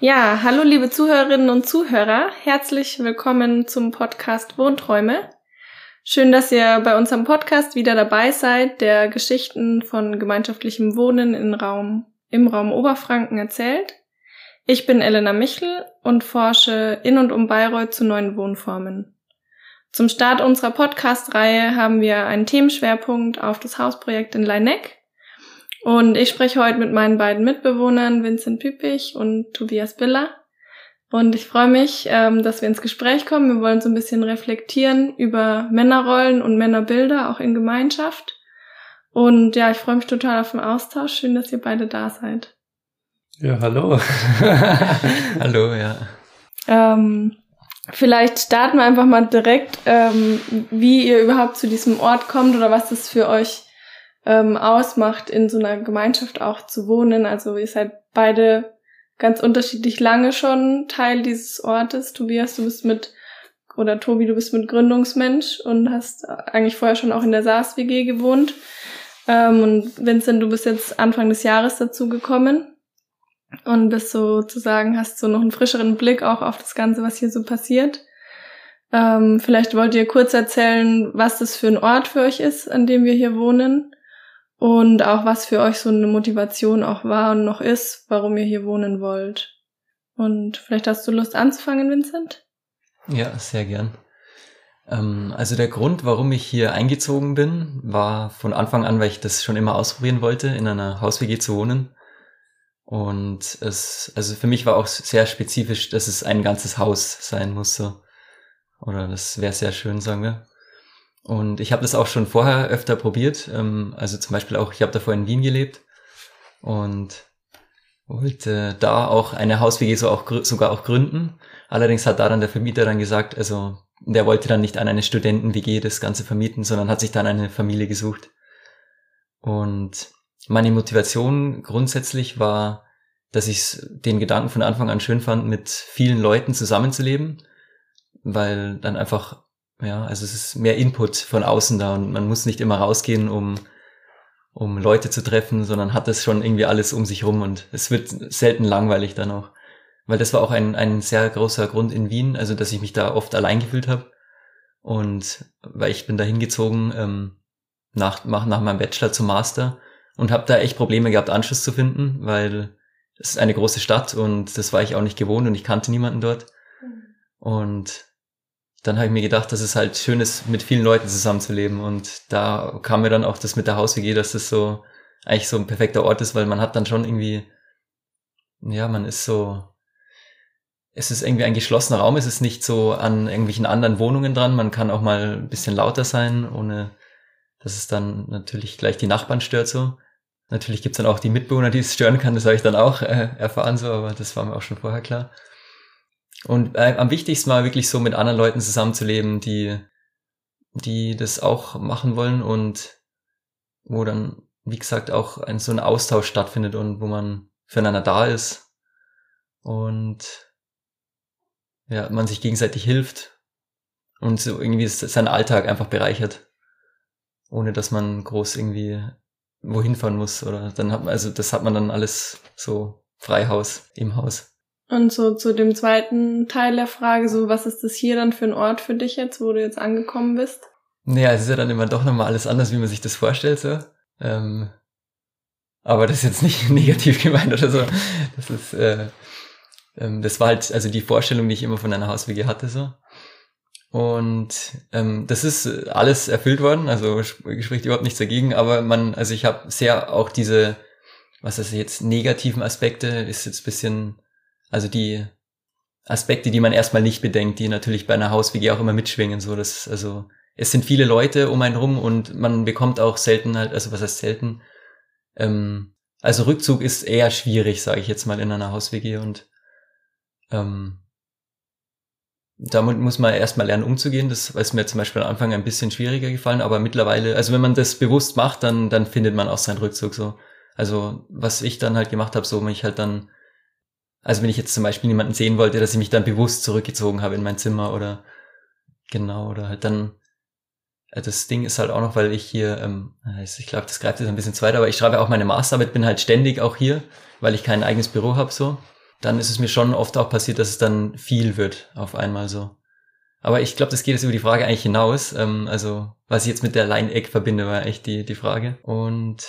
Ja, hallo liebe Zuhörerinnen und Zuhörer, herzlich willkommen zum Podcast Wohnträume. Schön, dass ihr bei unserem Podcast wieder dabei seid, der Geschichten von gemeinschaftlichem Wohnen im Raum, im Raum Oberfranken erzählt. Ich bin Elena Michel und forsche in und um Bayreuth zu neuen Wohnformen. Zum Start unserer Podcast-Reihe haben wir einen Themenschwerpunkt auf das Hausprojekt in Leineck und ich spreche heute mit meinen beiden Mitbewohnern Vincent Püppich und Tobias Biller. Und ich freue mich, ähm, dass wir ins Gespräch kommen. Wir wollen so ein bisschen reflektieren über Männerrollen und Männerbilder, auch in Gemeinschaft. Und ja, ich freue mich total auf den Austausch. Schön, dass ihr beide da seid. Ja, hallo. hallo, ja. Ähm, vielleicht starten wir einfach mal direkt, ähm, wie ihr überhaupt zu diesem Ort kommt oder was das für euch ähm, ausmacht, in so einer Gemeinschaft auch zu wohnen. Also ihr seid beide ganz unterschiedlich lange schon Teil dieses Ortes. Tobias, du bist mit, oder Tobi, du bist mit Gründungsmensch und hast eigentlich vorher schon auch in der SARS-WG gewohnt. Ähm, und Vincent, du bist jetzt Anfang des Jahres dazu gekommen und bist sozusagen, hast so noch einen frischeren Blick auch auf das Ganze, was hier so passiert. Ähm, vielleicht wollt ihr kurz erzählen, was das für ein Ort für euch ist, an dem wir hier wohnen und auch was für euch so eine Motivation auch war und noch ist, warum ihr hier wohnen wollt. Und vielleicht hast du Lust anzufangen, Vincent? Ja, sehr gern. Ähm, also der Grund, warum ich hier eingezogen bin, war von Anfang an, weil ich das schon immer ausprobieren wollte, in einer Haus-WG zu wohnen. Und es, also für mich war auch sehr spezifisch, dass es ein ganzes Haus sein muss, so. Oder das wäre sehr schön, sagen wir. Und ich habe das auch schon vorher öfter probiert. Ähm, also zum Beispiel auch, ich habe davor in Wien gelebt und wollte da auch eine Haus-WG so auch, sogar auch gründen. Allerdings hat da dann der Vermieter dann gesagt, also der wollte dann nicht an eine Studenten-WG das Ganze vermieten, sondern hat sich dann eine Familie gesucht. Und meine Motivation grundsätzlich war, dass ich den Gedanken von Anfang an schön fand, mit vielen Leuten zusammenzuleben, weil dann einfach ja, also es ist mehr Input von außen da und man muss nicht immer rausgehen, um, um Leute zu treffen, sondern hat das schon irgendwie alles um sich rum und es wird selten langweilig dann auch. Weil das war auch ein, ein sehr großer Grund in Wien, also dass ich mich da oft allein gefühlt habe. Und weil ich bin da hingezogen ähm, nach, nach, nach meinem Bachelor zum Master und habe da echt Probleme gehabt, Anschluss zu finden, weil es ist eine große Stadt und das war ich auch nicht gewohnt und ich kannte niemanden dort. Mhm. Und dann habe ich mir gedacht, dass es halt schön ist, mit vielen Leuten zusammenzuleben. Und da kam mir dann auch das mit der Haus-WG, dass das so eigentlich so ein perfekter Ort ist, weil man hat dann schon irgendwie, ja, man ist so, es ist irgendwie ein geschlossener Raum, es ist nicht so an irgendwelchen anderen Wohnungen dran. Man kann auch mal ein bisschen lauter sein, ohne dass es dann natürlich gleich die Nachbarn stört so. Natürlich gibt's dann auch die Mitbewohner, die es stören kann, das habe ich dann auch äh, erfahren so, aber das war mir auch schon vorher klar. Und äh, am wichtigsten war wirklich so mit anderen Leuten zusammenzuleben, die, die das auch machen wollen und wo dann, wie gesagt, auch ein, so ein Austausch stattfindet und wo man füreinander da ist und ja, man sich gegenseitig hilft und so irgendwie seinen Alltag einfach bereichert, ohne dass man groß irgendwie wohin fahren muss oder dann hat man, also das hat man dann alles so Freihaus im Haus. Und so zu dem zweiten Teil der Frage, so was ist das hier dann für ein Ort für dich jetzt, wo du jetzt angekommen bist? Naja, es ist ja dann immer doch nochmal alles anders, wie man sich das vorstellt, so. Ähm, aber das ist jetzt nicht negativ gemeint oder so. Das ist, äh, ähm, das war halt, also die Vorstellung, die ich immer von einer Hauswege hatte, so. Und ähm, das ist alles erfüllt worden, also spricht überhaupt nichts dagegen, aber man, also ich habe sehr auch diese, was ist jetzt, negativen Aspekte, ist jetzt bisschen also die Aspekte, die man erstmal nicht bedenkt, die natürlich bei einer Haus-WG auch immer mitschwingen, so dass, also, es sind viele Leute um einen rum und man bekommt auch selten halt, also was heißt selten, ähm, also Rückzug ist eher schwierig, sage ich jetzt mal, in einer Haus-WG und ähm, damit muss man erstmal lernen umzugehen. Das ist mir zum Beispiel am Anfang ein bisschen schwieriger gefallen, aber mittlerweile, also wenn man das bewusst macht, dann, dann findet man auch seinen Rückzug so. Also was ich dann halt gemacht habe, so mich halt dann also wenn ich jetzt zum Beispiel niemanden sehen wollte, dass ich mich dann bewusst zurückgezogen habe in mein Zimmer oder genau, oder halt dann, äh, das Ding ist halt auch noch, weil ich hier, ähm, ich glaube, das greift jetzt ein bisschen zu weit, aber ich schreibe auch meine Masterarbeit, bin halt ständig auch hier, weil ich kein eigenes Büro habe so. dann ist es mir schon oft auch passiert, dass es dann viel wird auf einmal so. Aber ich glaube, das geht jetzt über die Frage eigentlich hinaus. Ähm, also, was ich jetzt mit der Line-Egg verbinde, war echt die, die Frage. Und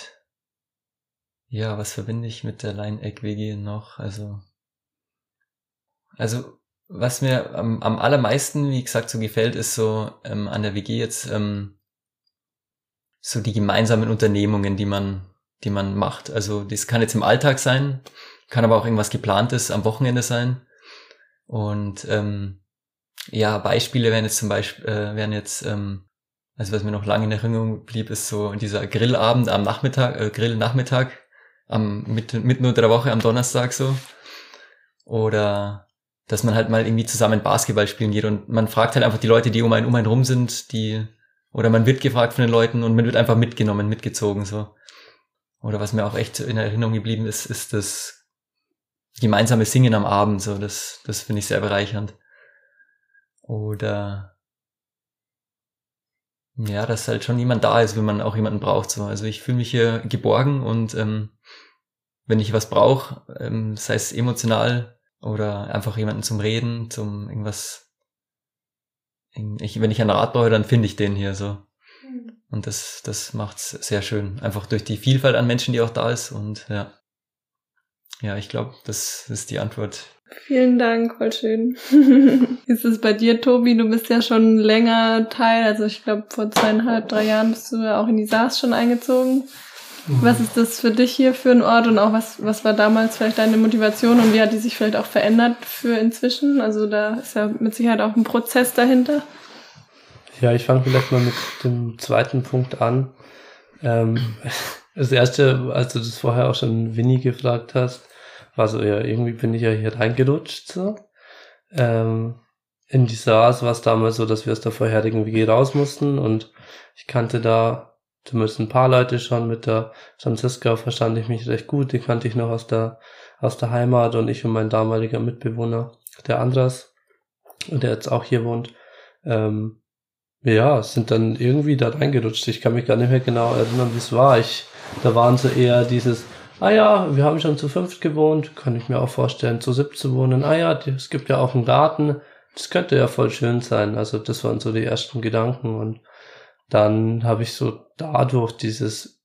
ja, was verbinde ich mit der Line-Egg-WG noch? Also, also was mir am, am allermeisten, wie gesagt, so gefällt, ist so ähm, an der WG jetzt ähm, so die gemeinsamen Unternehmungen, die man, die man macht. Also das kann jetzt im Alltag sein, kann aber auch irgendwas geplantes am Wochenende sein. Und ähm, ja, Beispiele wären jetzt zum Beispiel, äh, wären jetzt, ähm, also was mir noch lange in Erinnerung blieb, ist so dieser Grillabend am Nachmittag, äh, Grillnachmittag, am mitten, mitten unter der Woche am Donnerstag so. Oder dass man halt mal irgendwie zusammen Basketball spielen geht und man fragt halt einfach die Leute, die um einen um einen rum sind, die oder man wird gefragt von den Leuten und man wird einfach mitgenommen, mitgezogen so. Oder was mir auch echt in Erinnerung geblieben ist, ist das gemeinsame Singen am Abend so, das das finde ich sehr bereichernd. Oder ja, dass halt schon jemand da ist, wenn man auch jemanden braucht so. Also ich fühle mich hier geborgen und ähm, wenn ich was brauche, ähm, sei es emotional oder einfach jemanden zum Reden, zum irgendwas. Ich, wenn ich einen Rat brauche, dann finde ich den hier so. Mhm. Und das, das macht's sehr schön. Einfach durch die Vielfalt an Menschen, die auch da ist. Und ja. Ja, ich glaube, das ist die Antwort. Vielen Dank, voll schön. ist es bei dir, Tobi? Du bist ja schon länger Teil, also ich glaube vor zweieinhalb, drei Jahren bist du ja auch in die SARS schon eingezogen. Was ist das für dich hier für ein Ort und auch was, was war damals vielleicht deine Motivation und wie hat die sich vielleicht auch verändert für inzwischen? Also da ist ja mit Sicherheit auch ein Prozess dahinter. Ja, ich fange vielleicht mal mit dem zweiten Punkt an. Ähm, das erste, als du das vorher auch schon Winnie gefragt hast, war so, ja, irgendwie bin ich ja hier reingerutscht, so. Ähm, in die SARS war es damals so, dass wir aus der vorherigen WG raus mussten und ich kannte da zumindest ein paar Leute schon. Mit der Franziska verstand ich mich recht gut. Die kannte ich noch aus der, aus der Heimat und ich und mein damaliger Mitbewohner, der Andras, der jetzt auch hier wohnt, ähm, ja, sind dann irgendwie da reingerutscht. Ich kann mich gar nicht mehr genau erinnern, wie es war. Ich, da waren so eher dieses, ah ja, wir haben schon zu fünft gewohnt, kann ich mir auch vorstellen, zu siebt zu wohnen. Ah ja, es gibt ja auch einen Garten. Das könnte ja voll schön sein. Also das waren so die ersten Gedanken und dann habe ich so dadurch dieses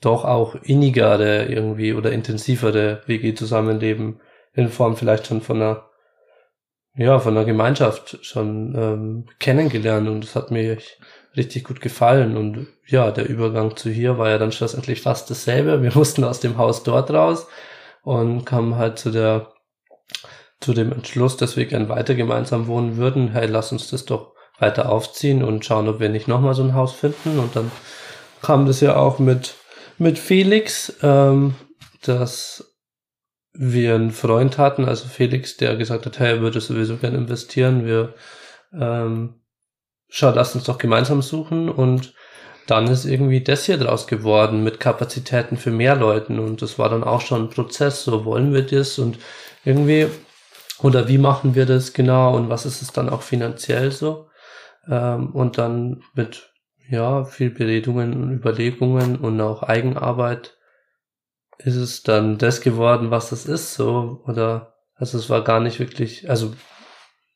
doch auch innigere irgendwie oder intensivere WG-Zusammenleben in Form vielleicht schon von einer ja von einer Gemeinschaft schon ähm, kennengelernt und das hat mir richtig gut gefallen und ja der Übergang zu hier war ja dann schlussendlich fast dasselbe. Wir mussten aus dem Haus dort raus und kamen halt zu der zu dem Entschluss dass wir gern weiter gemeinsam wohnen würden. Hey lass uns das doch weiter aufziehen und schauen, ob wir nicht nochmal so ein Haus finden. Und dann kam das ja auch mit, mit Felix, ähm, dass wir einen Freund hatten, also Felix, der gesagt hat, hey, er würde sowieso gerne investieren. Wir ähm, schau, lass uns doch gemeinsam suchen. Und dann ist irgendwie das hier draus geworden mit Kapazitäten für mehr Leuten. Und das war dann auch schon ein Prozess, so wollen wir das? Und irgendwie oder wie machen wir das genau? Und was ist es dann auch finanziell so ähm, und dann mit ja viel Beredungen und Überlegungen und auch Eigenarbeit ist es dann das geworden, was es ist, so. Oder also es war gar nicht wirklich, also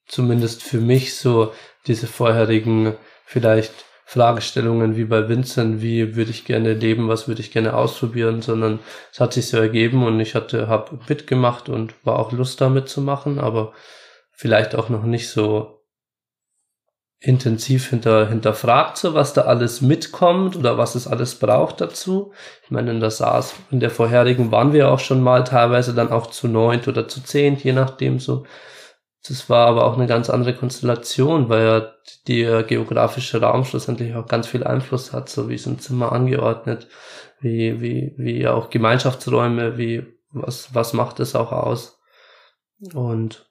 zumindest für mich so diese vorherigen vielleicht Fragestellungen wie bei Vincent, wie würde ich gerne leben, was würde ich gerne ausprobieren, sondern es hat sich so ergeben und ich hatte, habe mitgemacht und war auch Lust damit zu machen, aber vielleicht auch noch nicht so intensiv hinter, hinterfragt, so was da alles mitkommt oder was es alles braucht dazu. Ich meine, in der SARS, in der vorherigen waren wir auch schon mal teilweise dann auch zu neunt oder zu zehnt, je nachdem so. Das war aber auch eine ganz andere Konstellation, weil ja der geografische Raum schlussendlich auch ganz viel Einfluss hat, so wie es ein Zimmer angeordnet, wie, wie, wie auch Gemeinschaftsräume, wie, was, was macht es auch aus. Und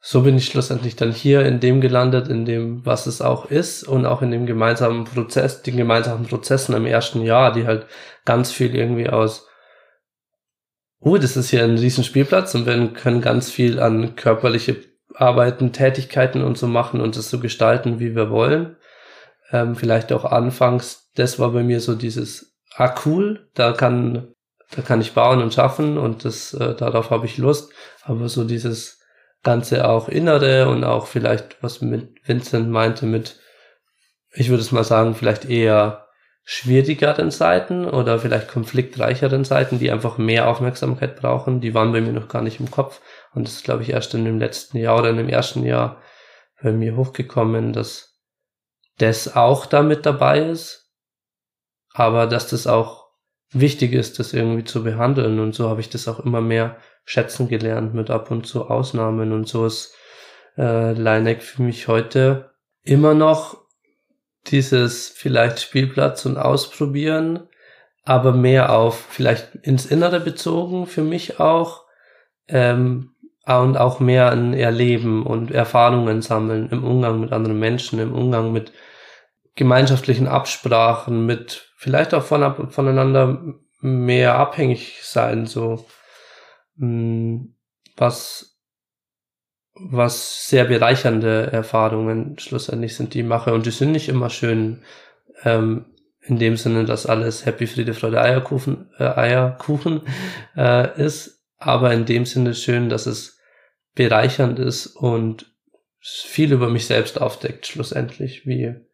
so bin ich schlussendlich dann hier in dem gelandet, in dem, was es auch ist und auch in dem gemeinsamen Prozess, den gemeinsamen Prozessen im ersten Jahr, die halt ganz viel irgendwie aus, oh, das ist hier ein riesen Spielplatz und wir können ganz viel an körperliche Arbeiten, Tätigkeiten und so machen und das so gestalten, wie wir wollen. Ähm, vielleicht auch anfangs, das war bei mir so dieses, ah cool, da kann da kann ich bauen und schaffen und das, äh, darauf habe ich Lust. Aber so dieses Ganze auch Innere und auch vielleicht, was mit Vincent meinte, mit, ich würde es mal sagen, vielleicht eher schwierigeren Seiten oder vielleicht konfliktreicheren Seiten, die einfach mehr Aufmerksamkeit brauchen, die waren bei mir noch gar nicht im Kopf. Und das ist, glaube ich, erst in dem letzten Jahr oder in dem ersten Jahr bei mir hochgekommen, dass das auch damit dabei ist, aber dass das auch wichtig ist, das irgendwie zu behandeln. Und so habe ich das auch immer mehr schätzen gelernt mit ab und zu Ausnahmen. Und so ist äh, Leineck für mich heute immer noch dieses vielleicht Spielplatz und Ausprobieren, aber mehr auf vielleicht ins Innere bezogen für mich auch ähm, und auch mehr ein Erleben und Erfahrungen sammeln im Umgang mit anderen Menschen, im Umgang mit gemeinschaftlichen Absprachen, mit vielleicht auch von, voneinander mehr abhängig sein, so hm, was was sehr bereichernde Erfahrungen schlussendlich sind, die ich mache. Und die sind nicht immer schön ähm, in dem Sinne, dass alles Happy, Friede, Freude, Eierkuchen, äh, Eierkuchen äh, ist, aber in dem Sinne schön, dass es bereichernd ist und viel über mich selbst aufdeckt, schlussendlich, wie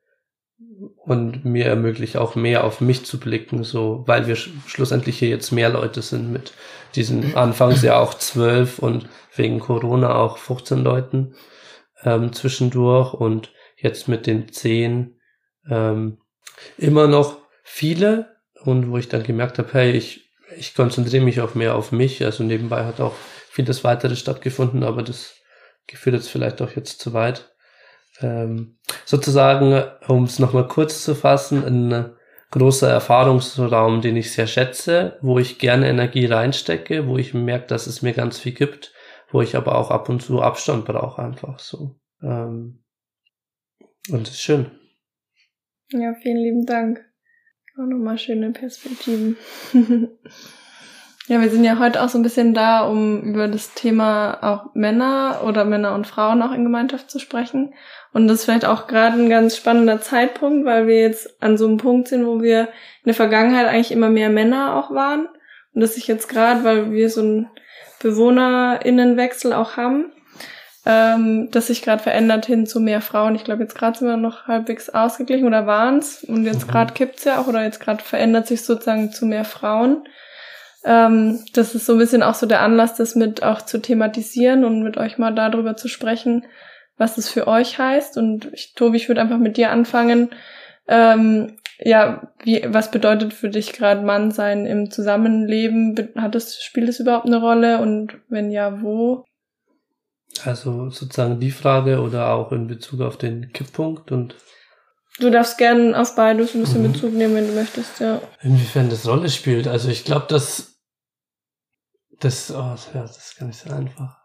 und mir ermöglicht auch mehr auf mich zu blicken, so, weil wir sch schlussendlich hier jetzt mehr Leute sind mit diesen anfangs ja auch zwölf und wegen Corona auch 15 Leuten ähm, zwischendurch und jetzt mit den zehn ähm, immer noch viele und wo ich dann gemerkt habe, hey, ich, ich konzentriere mich auch mehr auf mich, also nebenbei hat auch vieles weitere stattgefunden, aber das geführt jetzt vielleicht auch jetzt zu weit ähm, sozusagen, um es nochmal kurz zu fassen, ein großer Erfahrungsraum, den ich sehr schätze, wo ich gerne Energie reinstecke, wo ich merke, dass es mir ganz viel gibt, wo ich aber auch ab und zu Abstand brauche, einfach so. Ähm, und es ist schön. Ja, vielen lieben Dank. Auch nochmal schöne Perspektiven. Ja, wir sind ja heute auch so ein bisschen da, um über das Thema auch Männer oder Männer und Frauen auch in Gemeinschaft zu sprechen. Und das ist vielleicht auch gerade ein ganz spannender Zeitpunkt, weil wir jetzt an so einem Punkt sind, wo wir in der Vergangenheit eigentlich immer mehr Männer auch waren. Und dass sich jetzt gerade, weil wir so einen Bewohnerinnenwechsel auch haben, ähm, das sich gerade verändert hin zu mehr Frauen. Ich glaube, jetzt gerade sind wir noch halbwegs ausgeglichen oder waren's Und jetzt mhm. gerade kippt's ja auch oder jetzt gerade verändert sich sozusagen zu mehr Frauen. Ähm, das ist so ein bisschen auch so der Anlass, das mit auch zu thematisieren und mit euch mal darüber zu sprechen, was es für euch heißt. Und ich, Tobi, ich würde einfach mit dir anfangen. Ähm, ja, wie, was bedeutet für dich gerade Mann sein im Zusammenleben? Hat es, spielt es überhaupt eine Rolle? Und wenn ja, wo? Also sozusagen die Frage oder auch in Bezug auf den Kipppunkt und Du darfst gerne auf beides ein bisschen mhm. Bezug nehmen, wenn du möchtest, ja. Inwiefern das Rolle spielt. Also ich glaube, dass das, oh, ja, das ist gar nicht so einfach.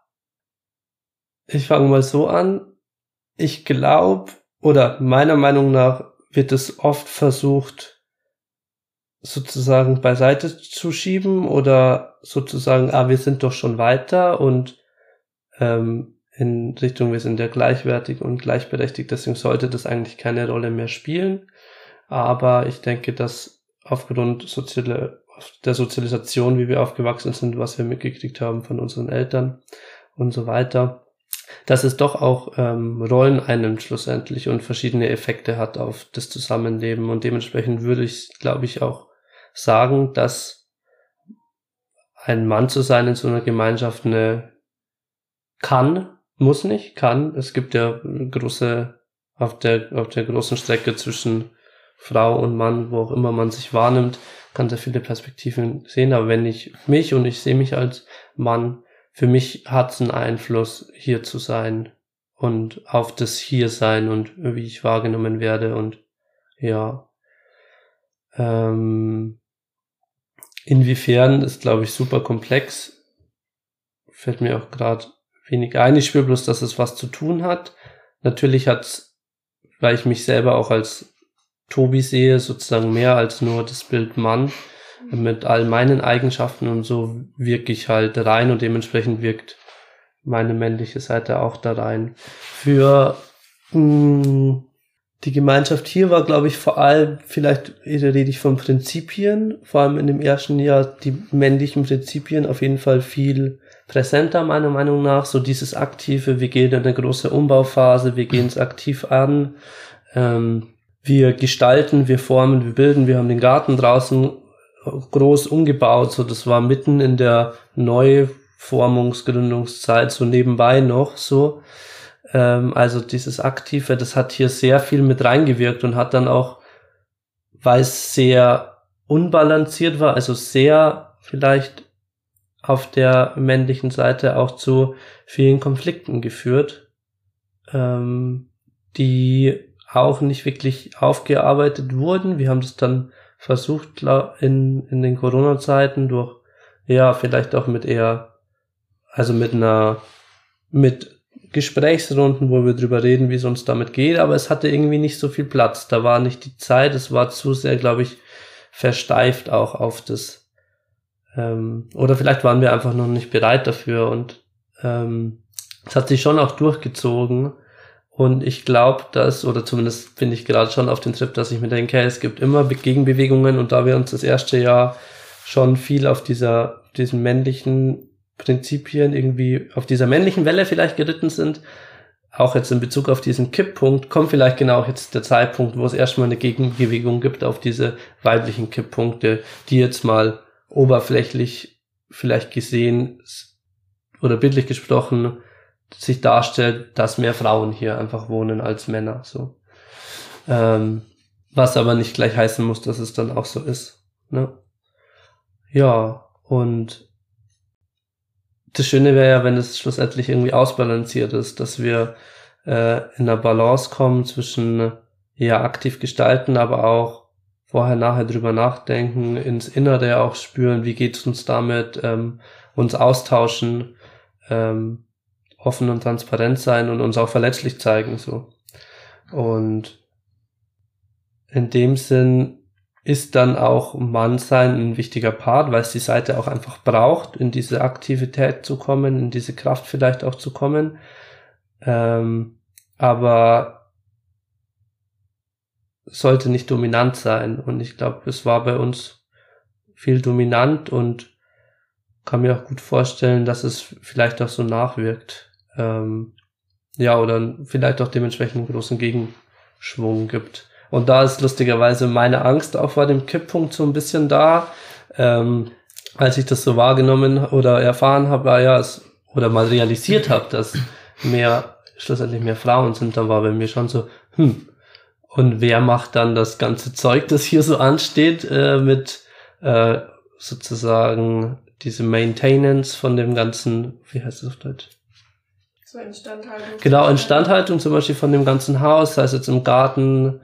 Ich fange mal so an. Ich glaube, oder meiner Meinung nach wird es oft versucht, sozusagen beiseite zu schieben oder sozusagen, ah, wir sind doch schon weiter und ähm, in Richtung, wir sind ja gleichwertig und gleichberechtigt, deswegen sollte das eigentlich keine Rolle mehr spielen. Aber ich denke, dass aufgrund soziale, der Sozialisation, wie wir aufgewachsen sind, was wir mitgekriegt haben von unseren Eltern und so weiter, dass es doch auch ähm, Rollen einnimmt schlussendlich und verschiedene Effekte hat auf das Zusammenleben. Und dementsprechend würde ich, glaube ich, auch sagen, dass ein Mann zu sein in so einer Gemeinschaft eine kann, muss nicht, kann. Es gibt ja große, auf der, auf der großen Strecke zwischen Frau und Mann, wo auch immer man sich wahrnimmt, kann sehr viele Perspektiven sehen, aber wenn ich mich und ich sehe mich als Mann, für mich hat es einen Einfluss, hier zu sein und auf das Hiersein und wie ich wahrgenommen werde und ja. Ähm, inwiefern ist, glaube ich, super komplex. Fällt mir auch gerade wenig ein. Ich spüre bloß, dass es was zu tun hat. Natürlich hat weil ich mich selber auch als Tobi sehe, sozusagen mehr als nur das Bild Mann. Mit all meinen Eigenschaften und so wirke ich halt rein und dementsprechend wirkt meine männliche Seite auch da rein. Für mh, hm, die Gemeinschaft hier war, glaube ich, vor allem, vielleicht rede ich von Prinzipien, vor allem in dem ersten Jahr die männlichen Prinzipien auf jeden Fall viel präsenter, meiner Meinung nach. So dieses aktive, wir gehen in eine große Umbauphase, wir gehen es aktiv an, ähm, wir gestalten, wir formen, wir bilden, wir haben den Garten draußen groß umgebaut, so das war mitten in der Neuformungsgründungszeit, so nebenbei noch so. Ähm, also dieses Aktive, das hat hier sehr viel mit reingewirkt und hat dann auch, weil es sehr unbalanciert war, also sehr vielleicht auf der männlichen Seite auch zu vielen Konflikten geführt, ähm, die auch nicht wirklich aufgearbeitet wurden. Wir haben das dann versucht in, in den Corona-Zeiten durch, ja, vielleicht auch mit eher, also mit einer, mit Gesprächsrunden, wo wir drüber reden, wie es uns damit geht, aber es hatte irgendwie nicht so viel Platz. Da war nicht die Zeit, es war zu sehr, glaube ich, versteift auch auf das. Ähm, oder vielleicht waren wir einfach noch nicht bereit dafür und ähm, es hat sich schon auch durchgezogen. Und ich glaube, dass, oder zumindest bin ich gerade schon auf dem Trip, dass ich mir denke, es gibt immer Gegenbewegungen. Und da wir uns das erste Jahr schon viel auf dieser, diesen männlichen Prinzipien irgendwie auf dieser männlichen Welle vielleicht geritten sind, auch jetzt in Bezug auf diesen Kipppunkt, kommt vielleicht genau jetzt der Zeitpunkt, wo es erstmal eine Gegenbewegung gibt auf diese weiblichen Kipppunkte, die jetzt mal oberflächlich vielleicht gesehen oder bildlich gesprochen sich darstellt, dass mehr Frauen hier einfach wohnen als Männer, so. Ähm, was aber nicht gleich heißen muss, dass es dann auch so ist, ne? Ja, und das Schöne wäre ja, wenn es schlussendlich irgendwie ausbalanciert ist, dass wir äh, in einer Balance kommen zwischen ja aktiv gestalten, aber auch vorher nachher drüber nachdenken, ins Innere auch spüren, wie geht's uns damit, ähm, uns austauschen, ähm, offen und transparent sein und uns auch verletzlich zeigen so. Und in dem Sinn ist dann auch Mannsein ein wichtiger Part, weil es die Seite auch einfach braucht, in diese Aktivität zu kommen, in diese Kraft vielleicht auch zu kommen. Ähm, aber sollte nicht dominant sein. Und ich glaube, es war bei uns viel dominant und kann mir auch gut vorstellen, dass es vielleicht auch so nachwirkt. Ähm, ja, oder vielleicht auch dementsprechend einen großen Gegenschwung gibt. Und da ist lustigerweise meine Angst auch vor dem Kipppunkt so ein bisschen da. Ähm, als ich das so wahrgenommen oder erfahren habe, war ja, es, oder mal realisiert habe, dass mehr, schlussendlich mehr Frauen sind, dann war bei mir schon so, hm, und wer macht dann das ganze Zeug, das hier so ansteht, äh, mit äh, sozusagen diese Maintenance von dem ganzen, wie heißt das auf Deutsch? So Instandhaltung. Genau, Instandhaltung zum Beispiel von dem ganzen Haus, sei es jetzt im Garten,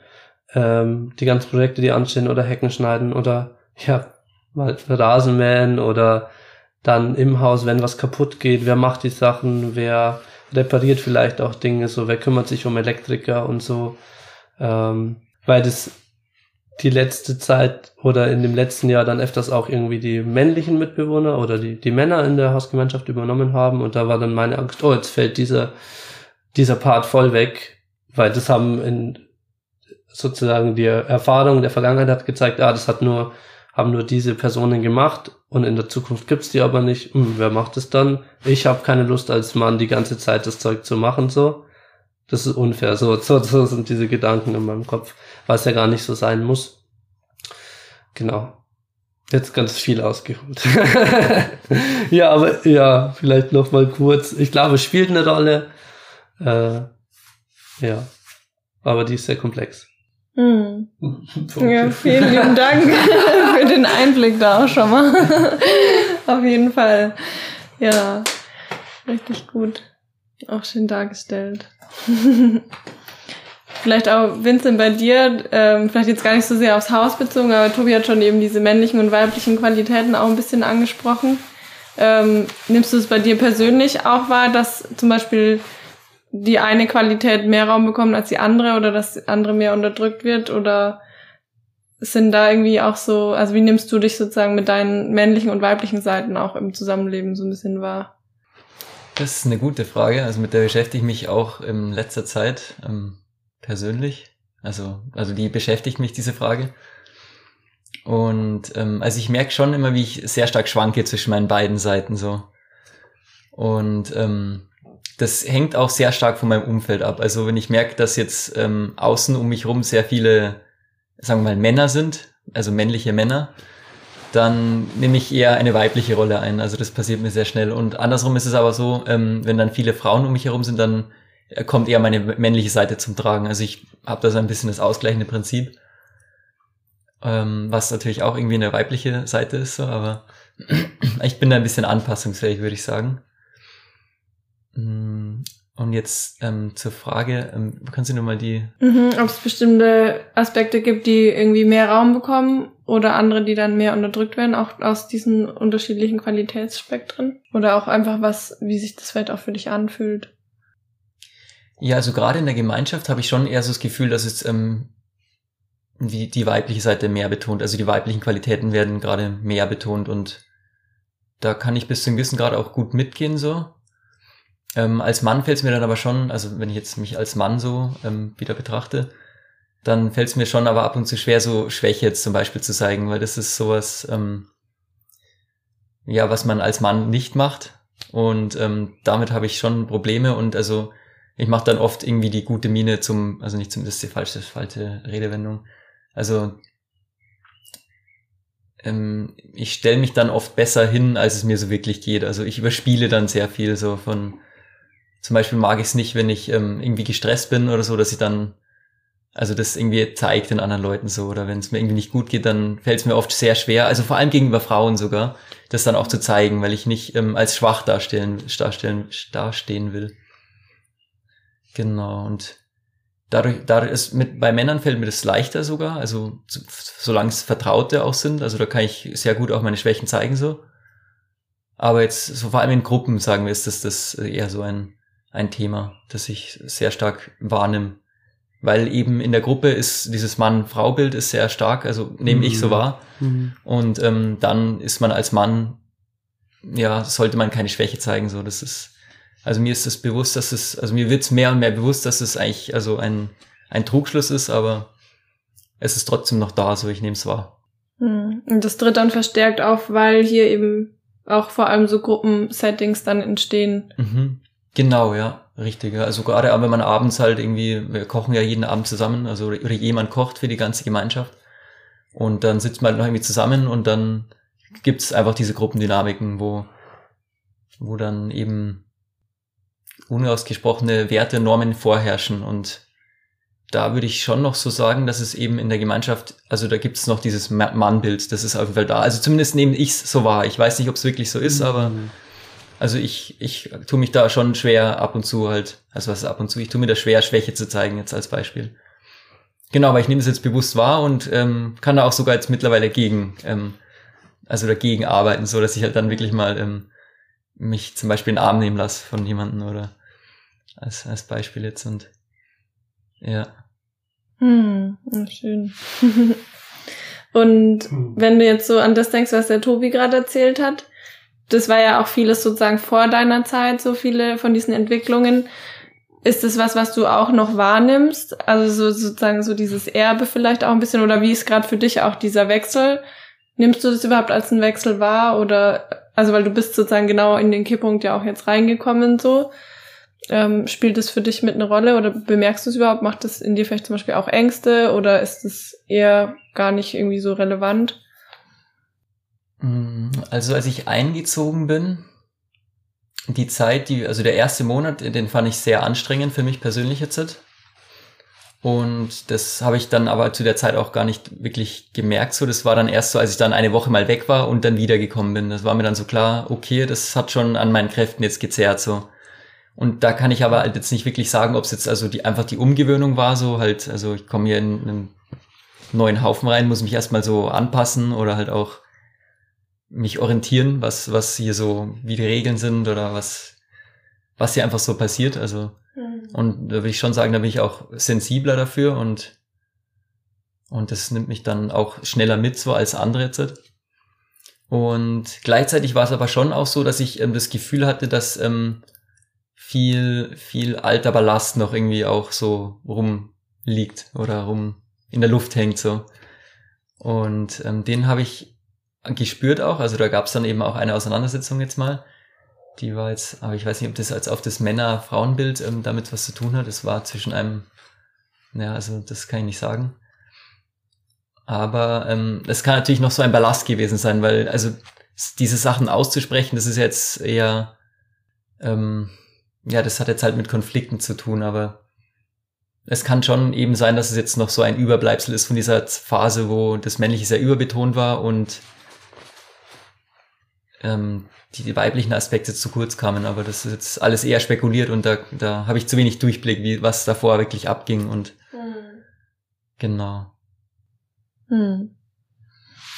ähm, die ganzen Projekte, die anstehen oder Hecken schneiden oder ja, mal Rasenmähen oder dann im Haus, wenn was kaputt geht, wer macht die Sachen, wer repariert vielleicht auch Dinge, so wer kümmert sich um Elektriker und so, ähm, weil das die letzte Zeit oder in dem letzten Jahr dann öfters auch irgendwie die männlichen Mitbewohner oder die, die Männer in der Hausgemeinschaft übernommen haben und da war dann meine Angst, oh, jetzt fällt dieser, dieser Part voll weg, weil das haben in sozusagen die Erfahrung der Vergangenheit hat gezeigt, ah, das hat nur, haben nur diese Personen gemacht und in der Zukunft gibt's die aber nicht. Hm, wer macht es dann? Ich habe keine Lust als Mann die ganze Zeit das Zeug zu machen, so. Das ist unfair. So, so, so sind diese Gedanken in meinem Kopf, was ja gar nicht so sein muss. Genau. Jetzt ganz viel ausgeholt. ja, aber ja, vielleicht noch mal kurz. Ich glaube, es spielt eine Rolle. Äh, ja, aber die ist sehr komplex. Hm. Ja, vielen lieben Dank für den Einblick da auch schon mal. Auf jeden Fall. Ja, richtig gut. Auch schön dargestellt. vielleicht auch, Vincent, bei dir, ähm, vielleicht jetzt gar nicht so sehr aufs Haus bezogen, aber Tobi hat schon eben diese männlichen und weiblichen Qualitäten auch ein bisschen angesprochen. Ähm, nimmst du es bei dir persönlich auch wahr, dass zum Beispiel die eine Qualität mehr Raum bekommt als die andere oder dass die andere mehr unterdrückt wird oder sind da irgendwie auch so, also wie nimmst du dich sozusagen mit deinen männlichen und weiblichen Seiten auch im Zusammenleben so ein bisschen wahr? Das ist eine gute Frage. Also mit der beschäftige ich mich auch in letzter Zeit ähm, persönlich. Also, also die beschäftigt mich, diese Frage. Und ähm, also ich merke schon immer, wie ich sehr stark schwanke zwischen meinen beiden Seiten so. Und ähm, das hängt auch sehr stark von meinem Umfeld ab. Also wenn ich merke, dass jetzt ähm, außen um mich rum sehr viele, sagen wir mal, Männer sind, also männliche Männer, dann nehme ich eher eine weibliche Rolle ein. Also das passiert mir sehr schnell. Und andersrum ist es aber so, ähm, wenn dann viele Frauen um mich herum sind, dann kommt eher meine männliche Seite zum Tragen. Also ich habe da so ein bisschen das ausgleichende Prinzip, ähm, was natürlich auch irgendwie eine weibliche Seite ist, so, aber ich bin da ein bisschen anpassungsfähig, würde ich sagen. Mm, und jetzt ähm, zur Frage, ähm, kannst du nochmal die... Mhm, Ob es bestimmte Aspekte gibt, die irgendwie mehr Raum bekommen oder andere, die dann mehr unterdrückt werden, auch aus diesen unterschiedlichen Qualitätsspektren? Oder auch einfach was, wie sich das vielleicht auch für dich anfühlt? Ja, also gerade in der Gemeinschaft habe ich schon eher so das Gefühl, dass es ähm, die, die weibliche Seite mehr betont. Also die weiblichen Qualitäten werden gerade mehr betont und da kann ich bis zu einem gewissen Grad auch gut mitgehen so. Ähm, als Mann fällt es mir dann aber schon, also wenn ich jetzt mich als Mann so ähm, wieder betrachte, dann fällt es mir schon aber ab und zu schwer, so Schwäche jetzt zum Beispiel zu zeigen, weil das ist sowas, ähm, ja, was man als Mann nicht macht. Und ähm, damit habe ich schon Probleme und also ich mache dann oft irgendwie die gute Miene zum, also nicht zum, das ist die falsche, falsche Redewendung. Also ähm, ich stelle mich dann oft besser hin, als es mir so wirklich geht. Also ich überspiele dann sehr viel so von, zum Beispiel mag ich es nicht, wenn ich ähm, irgendwie gestresst bin oder so, dass ich dann, also das irgendwie zeigt den anderen Leuten so, oder wenn es mir irgendwie nicht gut geht, dann fällt es mir oft sehr schwer, also vor allem gegenüber Frauen sogar, das dann auch zu zeigen, weil ich nicht ähm, als schwach darstellen, darstellen, dastehen will. Genau, und dadurch, dadurch ist mit, bei Männern fällt mir das leichter sogar, also solange es Vertraute auch sind, also da kann ich sehr gut auch meine Schwächen zeigen so. Aber jetzt, so vor allem in Gruppen, sagen wir, ist das, das eher so ein, ein Thema, das ich sehr stark wahrnehme. Weil eben in der Gruppe ist dieses Mann-Frau-Bild ist sehr stark, also nehme mhm. ich so mhm. wahr. Mhm. Und ähm, dann ist man als Mann, ja, sollte man keine Schwäche zeigen, so, das ist, also mir ist es bewusst, dass es, also mir wird es mehr und mehr bewusst, dass es eigentlich also ein, ein Trugschluss ist, aber es ist trotzdem noch da, so ich nehme es wahr. Hm. Und das tritt dann verstärkt auf, weil hier eben auch vor allem so Gruppensettings dann entstehen. Mhm. Genau, ja, richtig. Also gerade wenn man abends halt irgendwie, wir kochen ja jeden Abend zusammen, also oder jemand kocht für die ganze Gemeinschaft und dann sitzt man halt noch irgendwie zusammen und dann gibt's einfach diese Gruppendynamiken, wo, wo dann eben unausgesprochene Werte, Normen vorherrschen. Und da würde ich schon noch so sagen, dass es eben in der Gemeinschaft, also da gibt es noch dieses Mannbild, das ist auf jeden Fall da. Also zumindest nehme ich es so wahr. Ich weiß nicht, ob es wirklich so ist, mhm. Also ich, ich tue mich da schon schwer ab und zu halt, also was ab und zu, ich tue mir da schwer, Schwäche zu zeigen, jetzt als Beispiel. Genau, aber ich nehme es jetzt bewusst wahr und ähm, kann da auch sogar jetzt mittlerweile gegen, ähm, also dagegen arbeiten, so dass ich halt dann wirklich mal ähm, mich zum Beispiel in den Arm nehmen lasse von jemandem oder als, als Beispiel jetzt und ja. Hm, schön. und hm. wenn du jetzt so an das denkst, was der Tobi gerade erzählt hat, das war ja auch vieles sozusagen vor deiner Zeit, so viele von diesen Entwicklungen. Ist das was, was du auch noch wahrnimmst? Also so, sozusagen so dieses Erbe vielleicht auch ein bisschen oder wie ist gerade für dich auch dieser Wechsel? Nimmst du das überhaupt als einen Wechsel wahr oder also weil du bist sozusagen genau in den Kipppunkt ja auch jetzt reingekommen so. Ähm, spielt es für dich mit eine Rolle oder bemerkst du es überhaupt? Macht es in dir vielleicht zum Beispiel auch Ängste oder ist es eher gar nicht irgendwie so relevant? Mm, also als ich eingezogen bin, die Zeit, die, also der erste Monat, den fand ich sehr anstrengend für mich persönlich jetzt. Und das habe ich dann aber zu der Zeit auch gar nicht wirklich gemerkt. So, das war dann erst so, als ich dann eine Woche mal weg war und dann wiedergekommen bin. Das war mir dann so klar, okay, das hat schon an meinen Kräften jetzt gezerrt. So. Und da kann ich aber halt jetzt nicht wirklich sagen, ob es jetzt also die einfach die Umgewöhnung war, so halt, also ich komme hier in einen neuen Haufen rein, muss mich erstmal so anpassen oder halt auch mich orientieren, was, was hier so, wie die Regeln sind oder was, was hier einfach so passiert. Also, mhm. und da würde ich schon sagen, da bin ich auch sensibler dafür und, und das nimmt mich dann auch schneller mit, so als andere jetzt. Und gleichzeitig war es aber schon auch so, dass ich ähm, das Gefühl hatte, dass ähm, viel, viel alter Ballast noch irgendwie auch so rum, liegt oder rum in der Luft hängt so. Und ähm, den habe ich gespürt auch. Also da gab es dann eben auch eine Auseinandersetzung jetzt mal. Die war jetzt, aber ich weiß nicht, ob das als auf das Männer-Frauenbild ähm, damit was zu tun hat. Es war zwischen einem, ja, also das kann ich nicht sagen. Aber ähm, es kann natürlich noch so ein Ballast gewesen sein, weil also diese Sachen auszusprechen, das ist jetzt eher, ähm, ja, das hat jetzt halt mit Konflikten zu tun, aber es kann schon eben sein, dass es jetzt noch so ein Überbleibsel ist von dieser Phase, wo das Männliche sehr überbetont war und ähm, die, die weiblichen Aspekte zu kurz kamen, aber das ist jetzt alles eher spekuliert und da, da habe ich zu wenig Durchblick, wie was davor wirklich abging und mhm. genau. Hm.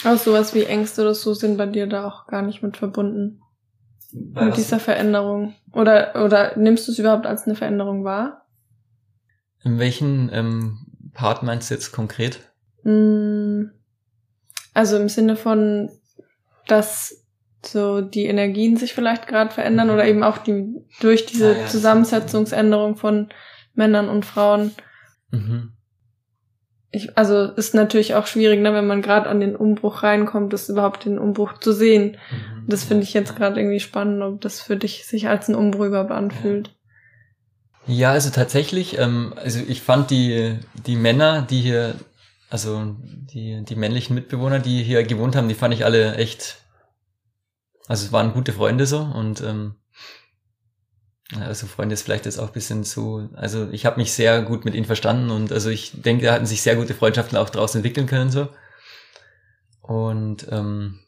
Auch sowas wie Ängste oder so sind bei dir da auch gar nicht mit verbunden. Bei mit dieser Veränderung. Oder, oder nimmst du es überhaupt als eine Veränderung wahr? In welchen ähm, Part meinst du jetzt konkret? Hm. Also im Sinne von, dass so die Energien sich vielleicht gerade verändern mhm. oder eben auch die durch diese ah, ja, Zusammensetzungsänderung von Männern und Frauen. Mhm ich, also ist natürlich auch schwierig, ne, wenn man gerade an den Umbruch reinkommt, das überhaupt den Umbruch zu sehen. Mhm. Das finde ich jetzt gerade irgendwie spannend, ob das für dich sich als ein Umbruch überhaupt anfühlt. Ja, also tatsächlich, ähm, also ich fand die, die Männer, die hier, also die, die männlichen Mitbewohner, die hier gewohnt haben, die fand ich alle echt, also es waren gute Freunde so und ähm, also Freunde ist vielleicht jetzt auch ein bisschen zu, also ich habe mich sehr gut mit ihnen verstanden und also ich denke, da hatten sich sehr gute Freundschaften auch daraus entwickeln können so. Und ähm,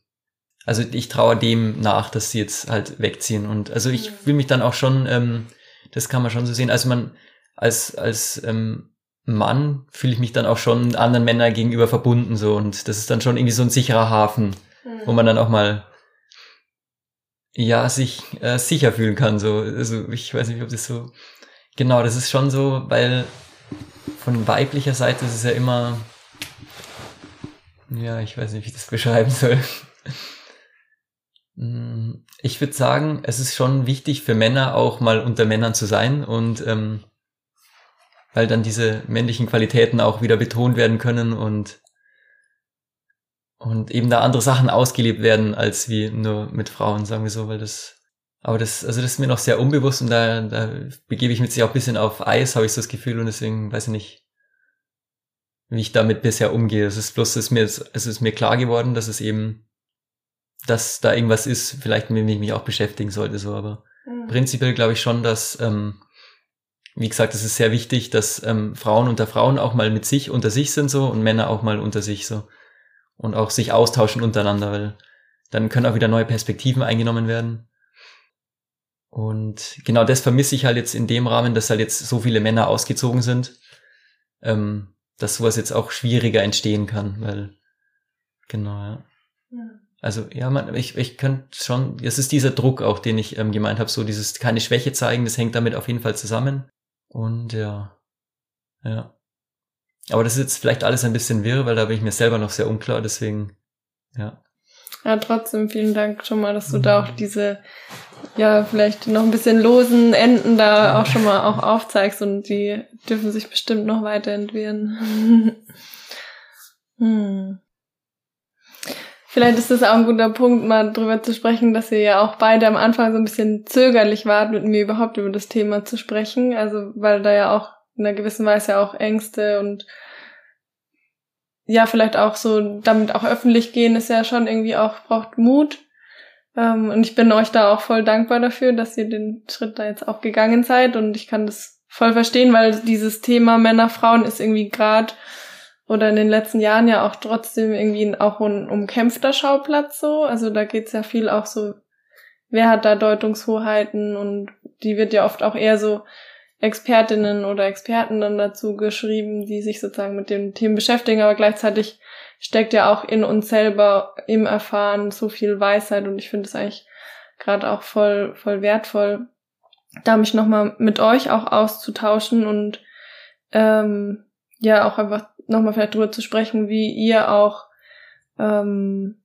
also ich traue dem nach, dass sie jetzt halt wegziehen und also ich fühle mich dann auch schon, ähm, das kann man schon so sehen, also man als als ähm, Mann fühle ich mich dann auch schon anderen Männern gegenüber verbunden so und das ist dann schon irgendwie so ein sicherer Hafen, mhm. wo man dann auch mal ja, sich äh, sicher fühlen kann. So, also ich weiß nicht, ob das so. Genau, das ist schon so, weil von weiblicher Seite ist es ja immer. Ja, ich weiß nicht, wie ich das beschreiben soll. Hm, ich würde sagen, es ist schon wichtig für Männer auch mal unter Männern zu sein und ähm, weil dann diese männlichen Qualitäten auch wieder betont werden können und und eben da andere Sachen ausgelebt werden als wie nur mit Frauen, sagen wir so, weil das, aber das, also das ist mir noch sehr unbewusst und da, da begebe ich mich sich auch ein bisschen auf Eis, habe ich so das Gefühl und deswegen weiß ich nicht, wie ich damit bisher umgehe. Es ist bloß, es ist mir, es ist mir klar geworden, dass es eben, dass da irgendwas ist, vielleicht mit dem ich mich auch beschäftigen sollte, so, aber mhm. prinzipiell glaube ich schon, dass, ähm, wie gesagt, es ist sehr wichtig, dass ähm, Frauen unter Frauen auch mal mit sich unter sich sind so und Männer auch mal unter sich so und auch sich austauschen untereinander, weil dann können auch wieder neue Perspektiven eingenommen werden. Und genau das vermisse ich halt jetzt in dem Rahmen, dass halt jetzt so viele Männer ausgezogen sind, ähm, dass sowas jetzt auch schwieriger entstehen kann, weil genau, ja. ja. Also ja, man, ich, ich könnte schon, es ist dieser Druck auch, den ich ähm, gemeint habe, so dieses keine Schwäche zeigen, das hängt damit auf jeden Fall zusammen. Und ja, ja. Aber das ist jetzt vielleicht alles ein bisschen wirr, weil da bin ich mir selber noch sehr unklar, deswegen, ja. Ja, trotzdem vielen Dank schon mal, dass du da auch diese, ja, vielleicht noch ein bisschen losen Enden da auch schon mal auch aufzeigst und die dürfen sich bestimmt noch weiterentwickeln. hm. Vielleicht ist das auch ein guter Punkt, mal drüber zu sprechen, dass ihr ja auch beide am Anfang so ein bisschen zögerlich wart, mit mir überhaupt über das Thema zu sprechen. Also, weil da ja auch in einer gewissen Weise auch Ängste und ja, vielleicht auch so damit auch öffentlich gehen ist ja schon irgendwie auch, braucht Mut. Ähm, und ich bin euch da auch voll dankbar dafür, dass ihr den Schritt da jetzt auch gegangen seid und ich kann das voll verstehen, weil dieses Thema Männer, Frauen ist irgendwie gerade oder in den letzten Jahren ja auch trotzdem irgendwie auch ein umkämpfter Schauplatz so. Also da geht's ja viel auch so, wer hat da Deutungshoheiten und die wird ja oft auch eher so Expertinnen oder Experten dann dazu geschrieben, die sich sozusagen mit den Themen beschäftigen, aber gleichzeitig steckt ja auch in uns selber im Erfahren so viel Weisheit und ich finde es eigentlich gerade auch voll, voll wertvoll, da mich nochmal mit euch auch auszutauschen und ähm, ja auch einfach nochmal vielleicht drüber zu sprechen, wie ihr auch ähm,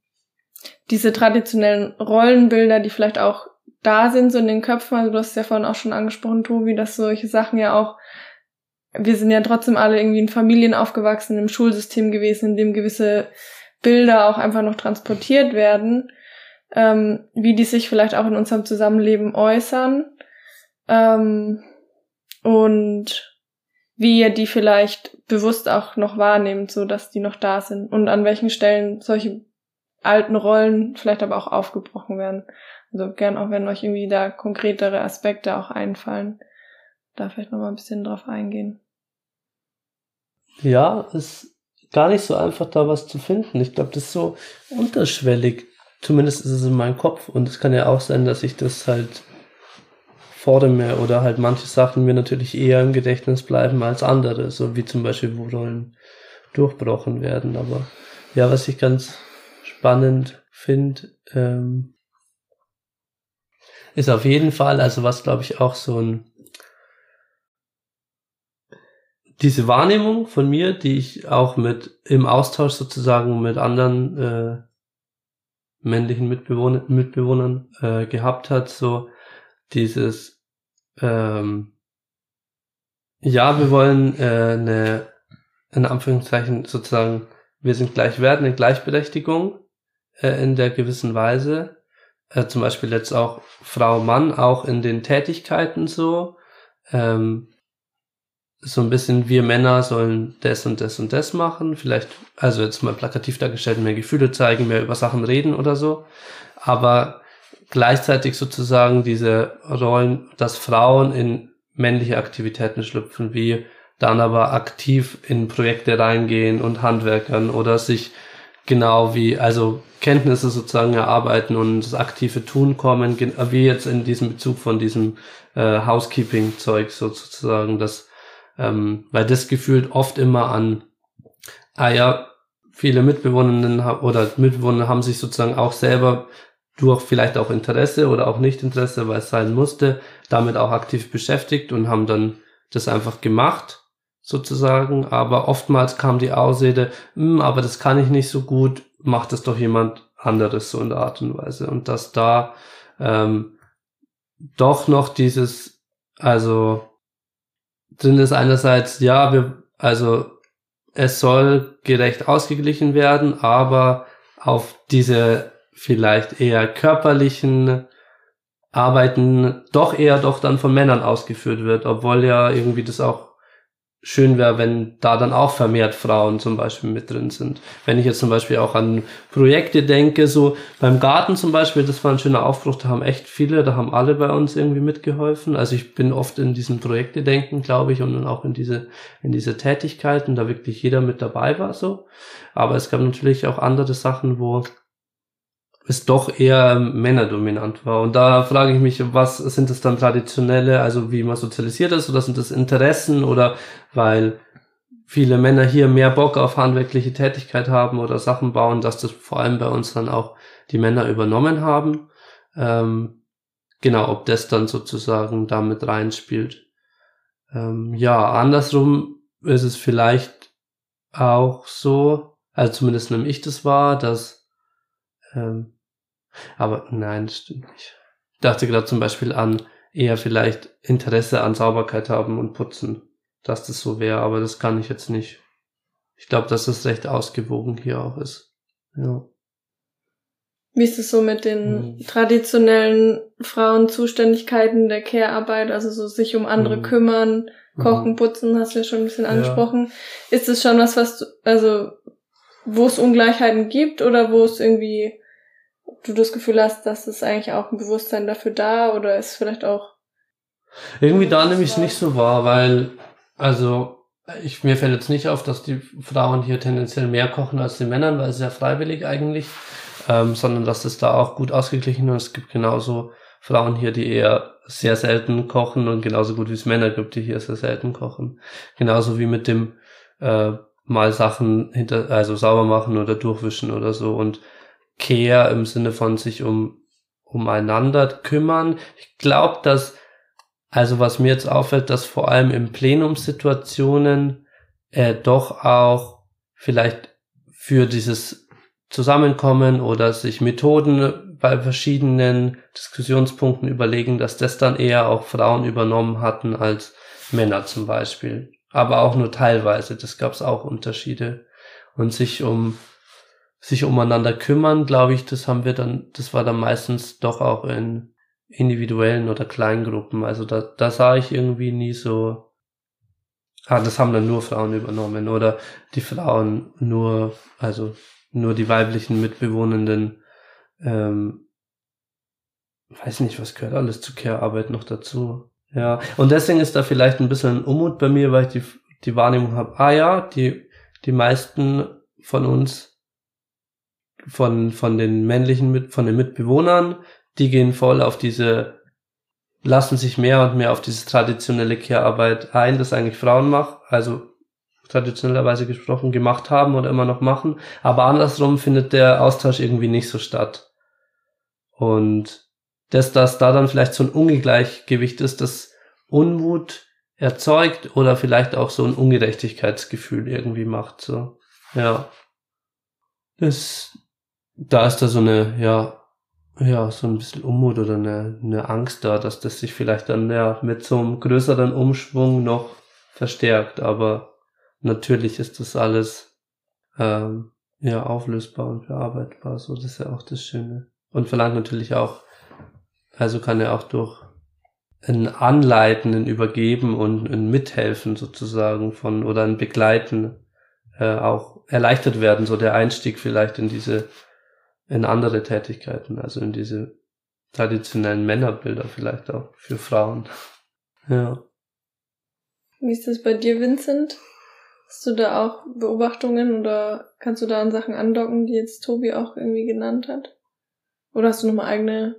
diese traditionellen Rollenbilder, die vielleicht auch da sind, so in den Köpfen, also du hast ja vorhin auch schon angesprochen, Tobi, dass solche Sachen ja auch wir sind ja trotzdem alle irgendwie in Familien aufgewachsen, im Schulsystem gewesen, in dem gewisse Bilder auch einfach noch transportiert werden, ähm, wie die sich vielleicht auch in unserem Zusammenleben äußern ähm, und wie ihr die vielleicht bewusst auch noch wahrnehmt, so dass die noch da sind und an welchen Stellen solche alten Rollen vielleicht aber auch aufgebrochen werden. Also gern auch, wenn euch irgendwie da konkretere Aspekte auch einfallen, da vielleicht noch mal ein bisschen drauf eingehen. Ja, ist gar nicht so einfach, da was zu finden. Ich glaube, das ist so unterschwellig. Zumindest ist es in meinem Kopf. Und es kann ja auch sein, dass ich das halt fordere oder halt manche Sachen mir natürlich eher im Gedächtnis bleiben als andere, so wie zum Beispiel, wo Rollen durchbrochen werden. Aber ja, was ich ganz spannend finde, ähm, ist auf jeden Fall, also was glaube ich auch so ein diese Wahrnehmung von mir, die ich auch mit im Austausch sozusagen mit anderen äh, männlichen Mitbewohner, Mitbewohnern äh, gehabt hat, so dieses ähm, ja, wir wollen äh, eine in Anführungszeichen sozusagen, wir sind gleich werden, eine Gleichberechtigung äh, in der gewissen Weise. Äh, zum Beispiel jetzt auch Frau, Mann, auch in den Tätigkeiten so. Ähm, so ein bisschen, wir Männer sollen das und das und das machen. Vielleicht, also jetzt mal plakativ dargestellt, mehr Gefühle zeigen, mehr über Sachen reden oder so. Aber gleichzeitig sozusagen diese Rollen, dass Frauen in männliche Aktivitäten schlüpfen, wie dann aber aktiv in Projekte reingehen und Handwerkern oder sich genau wie, also Kenntnisse sozusagen erarbeiten und das aktive Tun kommen, wie jetzt in diesem Bezug von diesem äh, Housekeeping-Zeug sozusagen, das ähm, weil das gefühlt oft immer an, ah ja, viele Mitbewohnerinnen oder Mitbewohner haben sich sozusagen auch selber durch vielleicht auch Interesse oder auch nicht Interesse, weil es sein musste, damit auch aktiv beschäftigt und haben dann das einfach gemacht, sozusagen. Aber oftmals kam die Ausrede, hm, aber das kann ich nicht so gut, macht es doch jemand anderes so in der Art und Weise. Und dass da ähm, doch noch dieses, also drin ist einerseits, ja, wir, also es soll gerecht ausgeglichen werden, aber auf diese vielleicht eher körperlichen Arbeiten doch eher doch dann von Männern ausgeführt wird, obwohl ja irgendwie das auch schön wäre, wenn da dann auch vermehrt Frauen zum Beispiel mit drin sind. Wenn ich jetzt zum Beispiel auch an Projekte denke, so beim Garten zum Beispiel, das war ein schöner Aufbruch, da haben echt viele, da haben alle bei uns irgendwie mitgeholfen. Also ich bin oft in diesen Projekte denken, glaube ich, und dann auch in diese, in diese Tätigkeiten, da wirklich jeder mit dabei war so. Aber es gab natürlich auch andere Sachen, wo es doch eher männerdominant war. Und da frage ich mich, was sind das dann traditionelle, also wie man sozialisiert ist, oder sind das Interessen oder weil viele Männer hier mehr Bock auf handwerkliche Tätigkeit haben oder Sachen bauen, dass das vor allem bei uns dann auch die Männer übernommen haben. Ähm, genau, ob das dann sozusagen damit reinspielt. Ähm, ja, andersrum ist es vielleicht auch so, also zumindest nehme ich das wahr, dass ähm, aber nein, das stimmt nicht. Ich dachte gerade zum Beispiel an eher vielleicht Interesse an Sauberkeit haben und Putzen, dass das so wäre, aber das kann ich jetzt nicht. Ich glaube, dass es recht ausgewogen hier auch ist. Ja. Wie ist es so mit den hm. traditionellen Frauenzuständigkeiten der Care-Arbeit, also so sich um andere hm. kümmern, kochen, hm. putzen, hast du ja schon ein bisschen angesprochen. Ja. Ist es schon was, was du, also wo es Ungleichheiten gibt oder wo es irgendwie du das Gefühl hast, dass es eigentlich auch ein Bewusstsein dafür da oder ist vielleicht auch. Irgendwie da nehme ich es nicht so wahr, weil, also, ich, mir fällt jetzt nicht auf, dass die Frauen hier tendenziell mehr kochen als die Männer, weil es ja freiwillig eigentlich, ähm, sondern dass es da auch gut ausgeglichen ist. Es gibt genauso Frauen hier, die eher sehr selten kochen und genauso gut wie es Männer gibt, die hier sehr selten kochen. Genauso wie mit dem äh, mal Sachen hinter, also sauber machen oder durchwischen oder so. Und Care im Sinne von sich um umeinander kümmern. Ich glaube, dass, also was mir jetzt auffällt, dass vor allem in Plenumssituationen äh, doch auch vielleicht für dieses Zusammenkommen oder sich Methoden bei verschiedenen Diskussionspunkten überlegen, dass das dann eher auch Frauen übernommen hatten als Männer zum Beispiel. aber auch nur teilweise. Das gab es auch Unterschiede. Und sich um sich umeinander kümmern, glaube ich, das haben wir dann, das war dann meistens doch auch in individuellen oder Kleingruppen. Also da, da sah ich irgendwie nie so, ah, das haben dann nur Frauen übernommen oder die Frauen nur, also nur die weiblichen Mitbewohnenden, ähm, weiß nicht, was gehört alles zur Care-Arbeit noch dazu. Ja, und deswegen ist da vielleicht ein bisschen ein Unmut bei mir, weil ich die, die Wahrnehmung habe, ah ja, die, die meisten von uns, von, von den männlichen, mit, von den Mitbewohnern, die gehen voll auf diese, lassen sich mehr und mehr auf diese traditionelle Care-Arbeit ein, das eigentlich Frauen machen, also traditionellerweise gesprochen, gemacht haben oder immer noch machen. Aber andersrum findet der Austausch irgendwie nicht so statt. Und dass das da dann vielleicht so ein Ungleichgewicht ist, das Unmut erzeugt oder vielleicht auch so ein Ungerechtigkeitsgefühl irgendwie macht, so. Ja. Das, da ist da so eine, ja, ja, so ein bisschen Unmut oder eine, eine Angst da, dass das sich vielleicht dann ja mit so einem größeren Umschwung noch verstärkt. Aber natürlich ist das alles ähm, ja auflösbar und bearbeitbar. So, das ist ja auch das Schöne. Und verlangt natürlich auch, also kann er auch durch ein Anleiten, ein Übergeben und ein Mithelfen sozusagen von oder ein Begleiten äh, auch erleichtert werden, so der Einstieg vielleicht in diese in andere Tätigkeiten, also in diese traditionellen Männerbilder vielleicht auch für Frauen. Ja. Wie ist das bei dir, Vincent? Hast du da auch Beobachtungen oder kannst du da an Sachen andocken, die jetzt Tobi auch irgendwie genannt hat? Oder hast du nochmal eigene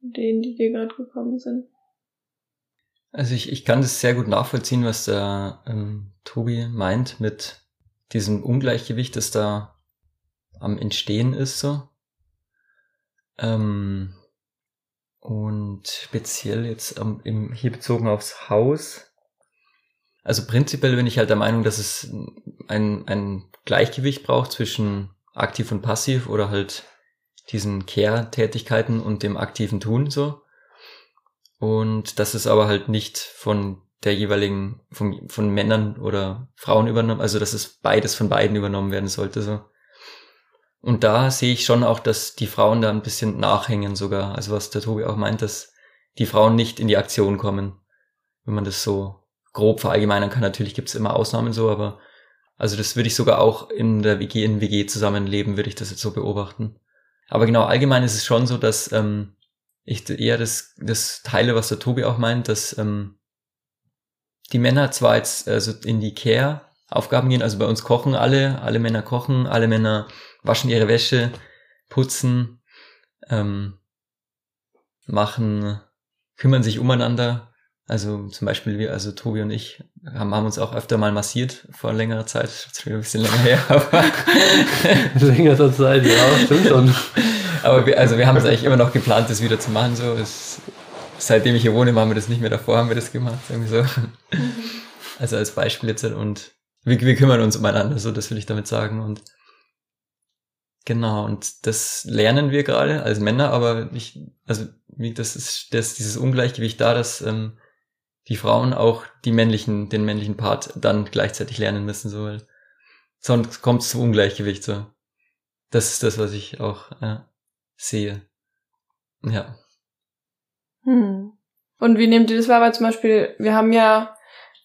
Ideen, die dir gerade gekommen sind? Also ich, ich kann das sehr gut nachvollziehen, was der ähm, Tobi meint mit diesem Ungleichgewicht, das da am Entstehen ist so. Ähm, und speziell jetzt ähm, im, hier bezogen aufs Haus. Also prinzipiell bin ich halt der Meinung, dass es ein, ein Gleichgewicht braucht zwischen aktiv und passiv oder halt diesen Care-Tätigkeiten und dem aktiven Tun so. Und dass es aber halt nicht von der jeweiligen, von, von Männern oder Frauen übernommen, also dass es beides von beiden übernommen werden sollte so. Und da sehe ich schon auch, dass die Frauen da ein bisschen nachhängen sogar. Also was der Tobi auch meint, dass die Frauen nicht in die Aktion kommen. Wenn man das so grob verallgemeinern kann. Natürlich gibt es immer Ausnahmen so, aber also das würde ich sogar auch in der WG, in WG zusammenleben, würde ich das jetzt so beobachten. Aber genau, allgemein ist es schon so, dass ähm, ich eher das, das teile, was der Tobi auch meint, dass ähm, die Männer zwar jetzt also in die Care-Aufgaben gehen, also bei uns kochen alle, alle Männer kochen, alle Männer waschen ihre Wäsche, putzen, ähm, machen, kümmern sich umeinander. Also zum Beispiel wir, also Tobi und ich, haben, haben uns auch öfter mal massiert vor längerer Zeit, schon ein bisschen länger her, aber längerer Zeit, ja, stimmt schon. aber wir, also wir haben es eigentlich immer noch geplant, das wieder zu machen. So, es, seitdem ich hier wohne, machen wir das nicht mehr. Davor haben wir das gemacht, irgendwie so. Also als Beispiel jetzt und wir, wir kümmern uns umeinander, so das will ich damit sagen und Genau, und das lernen wir gerade als Männer, aber ich, also das ist, das dieses Ungleichgewicht da, dass ähm, die Frauen auch die männlichen, den männlichen Part dann gleichzeitig lernen müssen, so weil sonst kommt es zum Ungleichgewicht so. Das ist das, was ich auch äh, sehe. Ja. Hm. Und wie nehmt ihr das wahr? Weil zum Beispiel, wir haben ja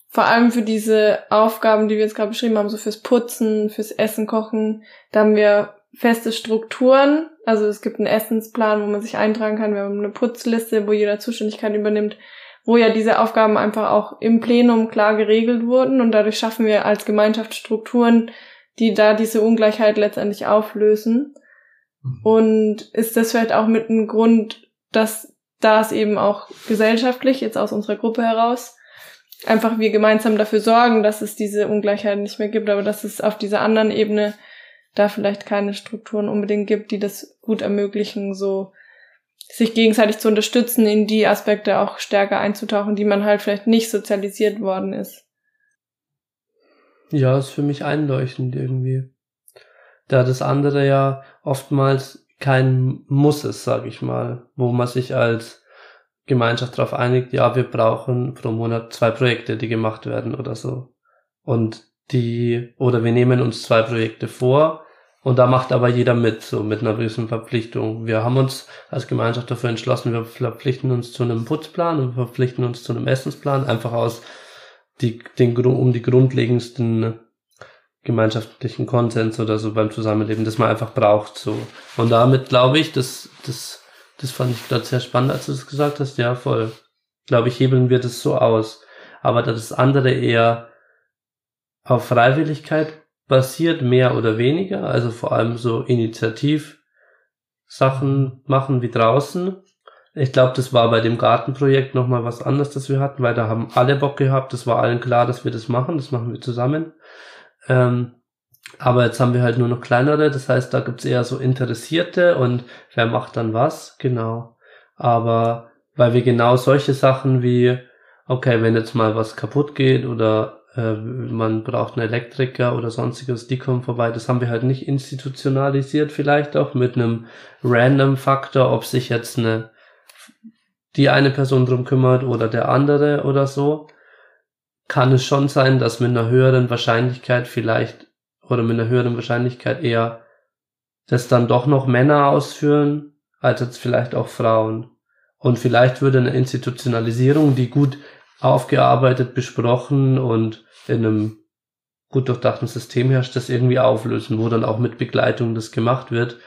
vor allem für diese Aufgaben, die wir jetzt gerade beschrieben haben, so fürs Putzen, fürs Essen kochen, da haben wir feste Strukturen. Also es gibt einen Essensplan, wo man sich eintragen kann. Wir haben eine Putzliste, wo jeder Zuständigkeit übernimmt, wo ja diese Aufgaben einfach auch im Plenum klar geregelt wurden. Und dadurch schaffen wir als Gemeinschaft Strukturen, die da diese Ungleichheit letztendlich auflösen. Mhm. Und ist das vielleicht auch mit einem Grund, dass das eben auch gesellschaftlich, jetzt aus unserer Gruppe heraus, einfach wir gemeinsam dafür sorgen, dass es diese Ungleichheit nicht mehr gibt, aber dass es auf dieser anderen Ebene da vielleicht keine Strukturen unbedingt gibt, die das gut ermöglichen, so sich gegenseitig zu unterstützen, in die Aspekte auch stärker einzutauchen, die man halt vielleicht nicht sozialisiert worden ist. Ja, ist für mich einleuchtend irgendwie. Da das andere ja oftmals kein Muss ist, sag ich mal, wo man sich als Gemeinschaft darauf einigt, ja, wir brauchen pro Monat zwei Projekte, die gemacht werden oder so. Und die, oder wir nehmen uns zwei Projekte vor und da macht aber jeder mit, so mit einer gewissen Verpflichtung. Wir haben uns als Gemeinschaft dafür entschlossen, wir verpflichten uns zu einem Putzplan und verpflichten uns zu einem Essensplan, einfach aus die, den, um die grundlegendsten gemeinschaftlichen Konsens oder so beim Zusammenleben, das man einfach braucht, so. Und damit glaube ich, das, das, das fand ich gerade sehr spannend, als du es gesagt hast, ja, voll. Glaube ich, hebeln wir das so aus. Aber das andere eher auf Freiwilligkeit basiert, mehr oder weniger, also vor allem so Initiativ-Sachen machen wie draußen. Ich glaube, das war bei dem Gartenprojekt nochmal was anderes, das wir hatten, weil da haben alle Bock gehabt, das war allen klar, dass wir das machen, das machen wir zusammen. Ähm, aber jetzt haben wir halt nur noch kleinere, das heißt, da gibt's eher so Interessierte und wer macht dann was, genau. Aber weil wir genau solche Sachen wie, okay, wenn jetzt mal was kaputt geht oder äh, man braucht einen Elektriker oder sonstiges, die kommen vorbei. Das haben wir halt nicht institutionalisiert, vielleicht auch mit einem random Faktor, ob sich jetzt eine die eine Person drum kümmert oder der andere oder so. Kann es schon sein, dass mit einer höheren Wahrscheinlichkeit vielleicht oder mit einer höheren Wahrscheinlichkeit eher das dann doch noch Männer ausführen, als jetzt vielleicht auch Frauen. Und vielleicht würde eine Institutionalisierung, die gut aufgearbeitet, besprochen und in einem gut durchdachten System herrscht, das irgendwie auflösen, wo dann auch mit Begleitung das gemacht wird.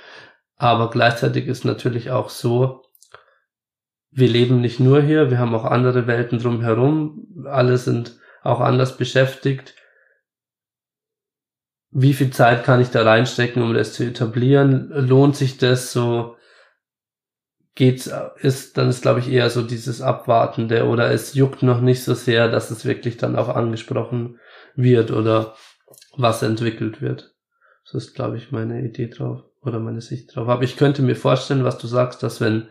Aber gleichzeitig ist natürlich auch so, wir leben nicht nur hier, wir haben auch andere Welten drumherum, alle sind auch anders beschäftigt. Wie viel Zeit kann ich da reinstecken, um das zu etablieren? Lohnt sich das so? Geht's, ist, dann ist glaube ich eher so dieses Abwartende oder es juckt noch nicht so sehr, dass es wirklich dann auch angesprochen wird oder was entwickelt wird. Das ist glaube ich meine Idee drauf oder meine Sicht drauf. Aber ich könnte mir vorstellen, was du sagst, dass wenn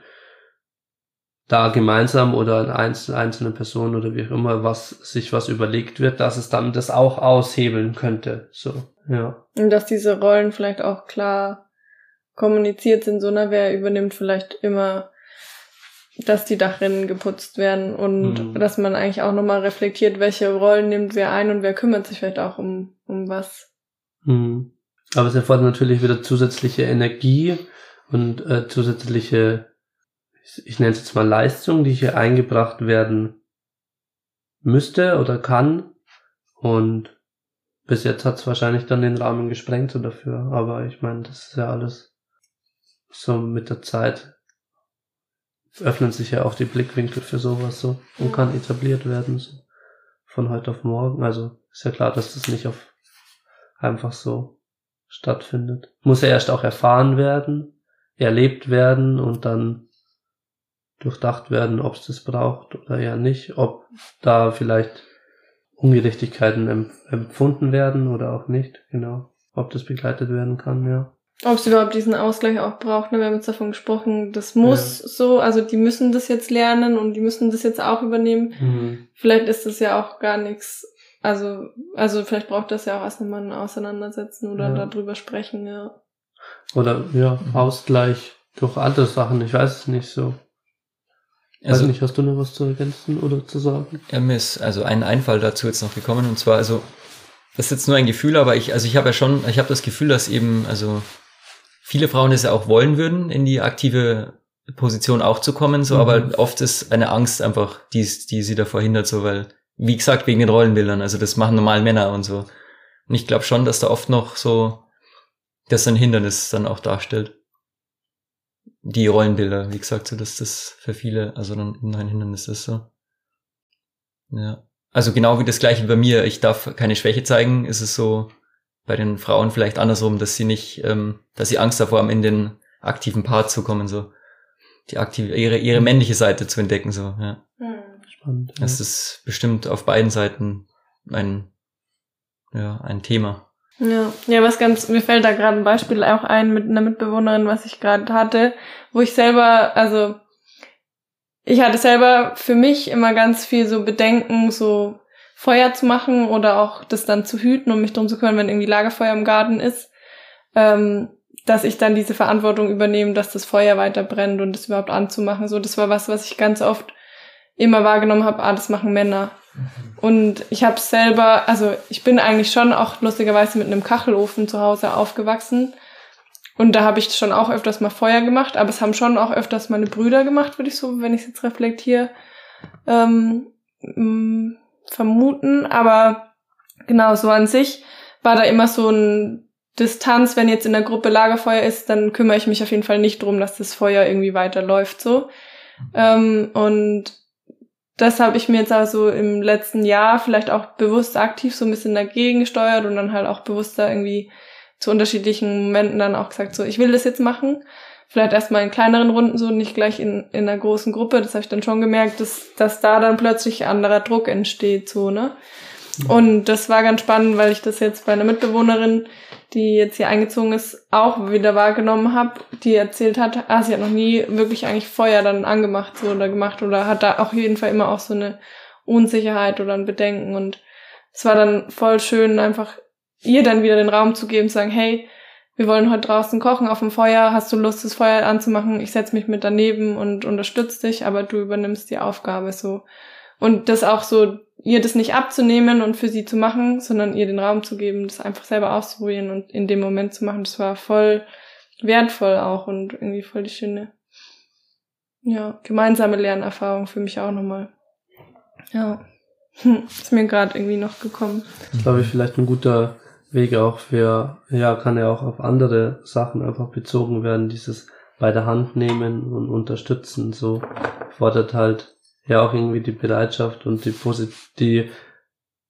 da gemeinsam oder eine einzelne Person oder wie auch immer was sich was überlegt wird, dass es dann das auch aushebeln könnte. So, ja. Und dass diese Rollen vielleicht auch klar kommuniziert sind, so, na, wer übernimmt vielleicht immer, dass die Dachrinnen geputzt werden und mhm. dass man eigentlich auch nochmal reflektiert, welche Rollen nimmt wer ein und wer kümmert sich vielleicht auch um, um was. Mhm. Aber es erfordert natürlich wieder zusätzliche Energie und äh, zusätzliche, ich, ich nenne es jetzt mal Leistung, die hier eingebracht werden müsste oder kann. Und bis jetzt hat es wahrscheinlich dann den Rahmen gesprengt so dafür. Aber ich meine, das ist ja alles so mit der Zeit öffnen sich ja auch die Blickwinkel für sowas so und kann etabliert werden so von heute auf morgen. Also ist ja klar, dass das nicht auf einfach so stattfindet. Muss ja erst auch erfahren werden, erlebt werden und dann durchdacht werden, ob es das braucht oder eher nicht, ob da vielleicht Ungerechtigkeiten empfunden werden oder auch nicht, genau, ob das begleitet werden kann, ja. Ob es überhaupt diesen Ausgleich auch braucht, ne? wir haben jetzt davon gesprochen, das muss ja. so, also die müssen das jetzt lernen und die müssen das jetzt auch übernehmen. Mhm. Vielleicht ist das ja auch gar nichts, also, also vielleicht braucht das ja auch erst einmal ein Auseinandersetzen oder ja. darüber sprechen, ja. Oder ja, Ausgleich durch andere Sachen, ich weiß es nicht so. Also, weiß nicht, hast du noch was zu ergänzen oder zu sagen? Ja, mir ist also ein Einfall dazu jetzt noch gekommen und zwar, also das ist jetzt nur ein Gefühl, aber ich, also ich habe ja schon, ich habe das Gefühl, dass eben, also viele Frauen es ja auch wollen würden, in die aktive Position auch zu kommen, so, mhm. aber oft ist eine Angst einfach, die, die sie davor hindert, so, weil, wie gesagt, wegen den Rollenbildern, also das machen normal Männer und so. Und ich glaube schon, dass da oft noch so, das ein Hindernis dann auch darstellt. Die Rollenbilder, wie gesagt, so, dass das für viele, also dann ein Hindernis ist, so. Ja. Also genau wie das gleiche bei mir, ich darf keine Schwäche zeigen, ist es so, bei den Frauen vielleicht andersrum, dass sie nicht, ähm, dass sie Angst davor haben, in den aktiven Part zu kommen, so die aktive, ihre, ihre mhm. männliche Seite zu entdecken, so, ja. Mhm. Spannend. Ja. Das ist bestimmt auf beiden Seiten ein, ja, ein Thema. Ja, ja, was ganz, mir fällt da gerade ein Beispiel auch ein mit einer Mitbewohnerin, was ich gerade hatte, wo ich selber, also ich hatte selber für mich immer ganz viel so Bedenken, so Feuer zu machen oder auch das dann zu hüten und mich drum zu kümmern, wenn irgendwie Lagerfeuer im Garten ist, ähm, dass ich dann diese Verantwortung übernehme, dass das Feuer weiter brennt und das überhaupt anzumachen. So, das war was, was ich ganz oft immer wahrgenommen habe, ah, das machen Männer. Und ich habe selber, also ich bin eigentlich schon auch lustigerweise mit einem Kachelofen zu Hause aufgewachsen. Und da habe ich schon auch öfters mal Feuer gemacht, aber es haben schon auch öfters meine Brüder gemacht, würde ich so, wenn ich jetzt reflektiere, ähm, mm, vermuten. Aber genau so an sich war da immer so ein Distanz, wenn jetzt in der Gruppe Lagerfeuer ist, dann kümmere ich mich auf jeden Fall nicht drum, dass das Feuer irgendwie weiterläuft so. Ähm, und das habe ich mir jetzt also im letzten Jahr vielleicht auch bewusst aktiv so ein bisschen dagegen gesteuert und dann halt auch bewusster irgendwie zu unterschiedlichen Momenten dann auch gesagt, so ich will das jetzt machen. Vielleicht erstmal in kleineren Runden so, nicht gleich in, in einer großen Gruppe. Das habe ich dann schon gemerkt, dass, dass da dann plötzlich anderer Druck entsteht, so, ne? Und das war ganz spannend, weil ich das jetzt bei einer Mitbewohnerin, die jetzt hier eingezogen ist, auch wieder wahrgenommen habe, die erzählt hat, ah, sie hat noch nie wirklich eigentlich Feuer dann angemacht so oder gemacht oder hat da auf jeden Fall immer auch so eine Unsicherheit oder ein Bedenken und es war dann voll schön, einfach ihr dann wieder den Raum zu geben, zu sagen, hey, wir wollen heute draußen kochen auf dem Feuer, hast du Lust, das Feuer anzumachen? Ich setz mich mit daneben und unterstütze dich, aber du übernimmst die Aufgabe so. Und das auch so, ihr das nicht abzunehmen und für sie zu machen, sondern ihr den Raum zu geben, das einfach selber auszuprobieren und in dem Moment zu machen, das war voll wertvoll auch und irgendwie voll die schöne, ja, gemeinsame Lernerfahrung für mich auch nochmal. Ja, ist mir gerade irgendwie noch gekommen. Das glaube ich vielleicht ein guter Weg auch für, ja, kann ja auch auf andere Sachen einfach bezogen werden, dieses bei der Hand nehmen und unterstützen, so fordert halt ja auch irgendwie die Bereitschaft und die Posit die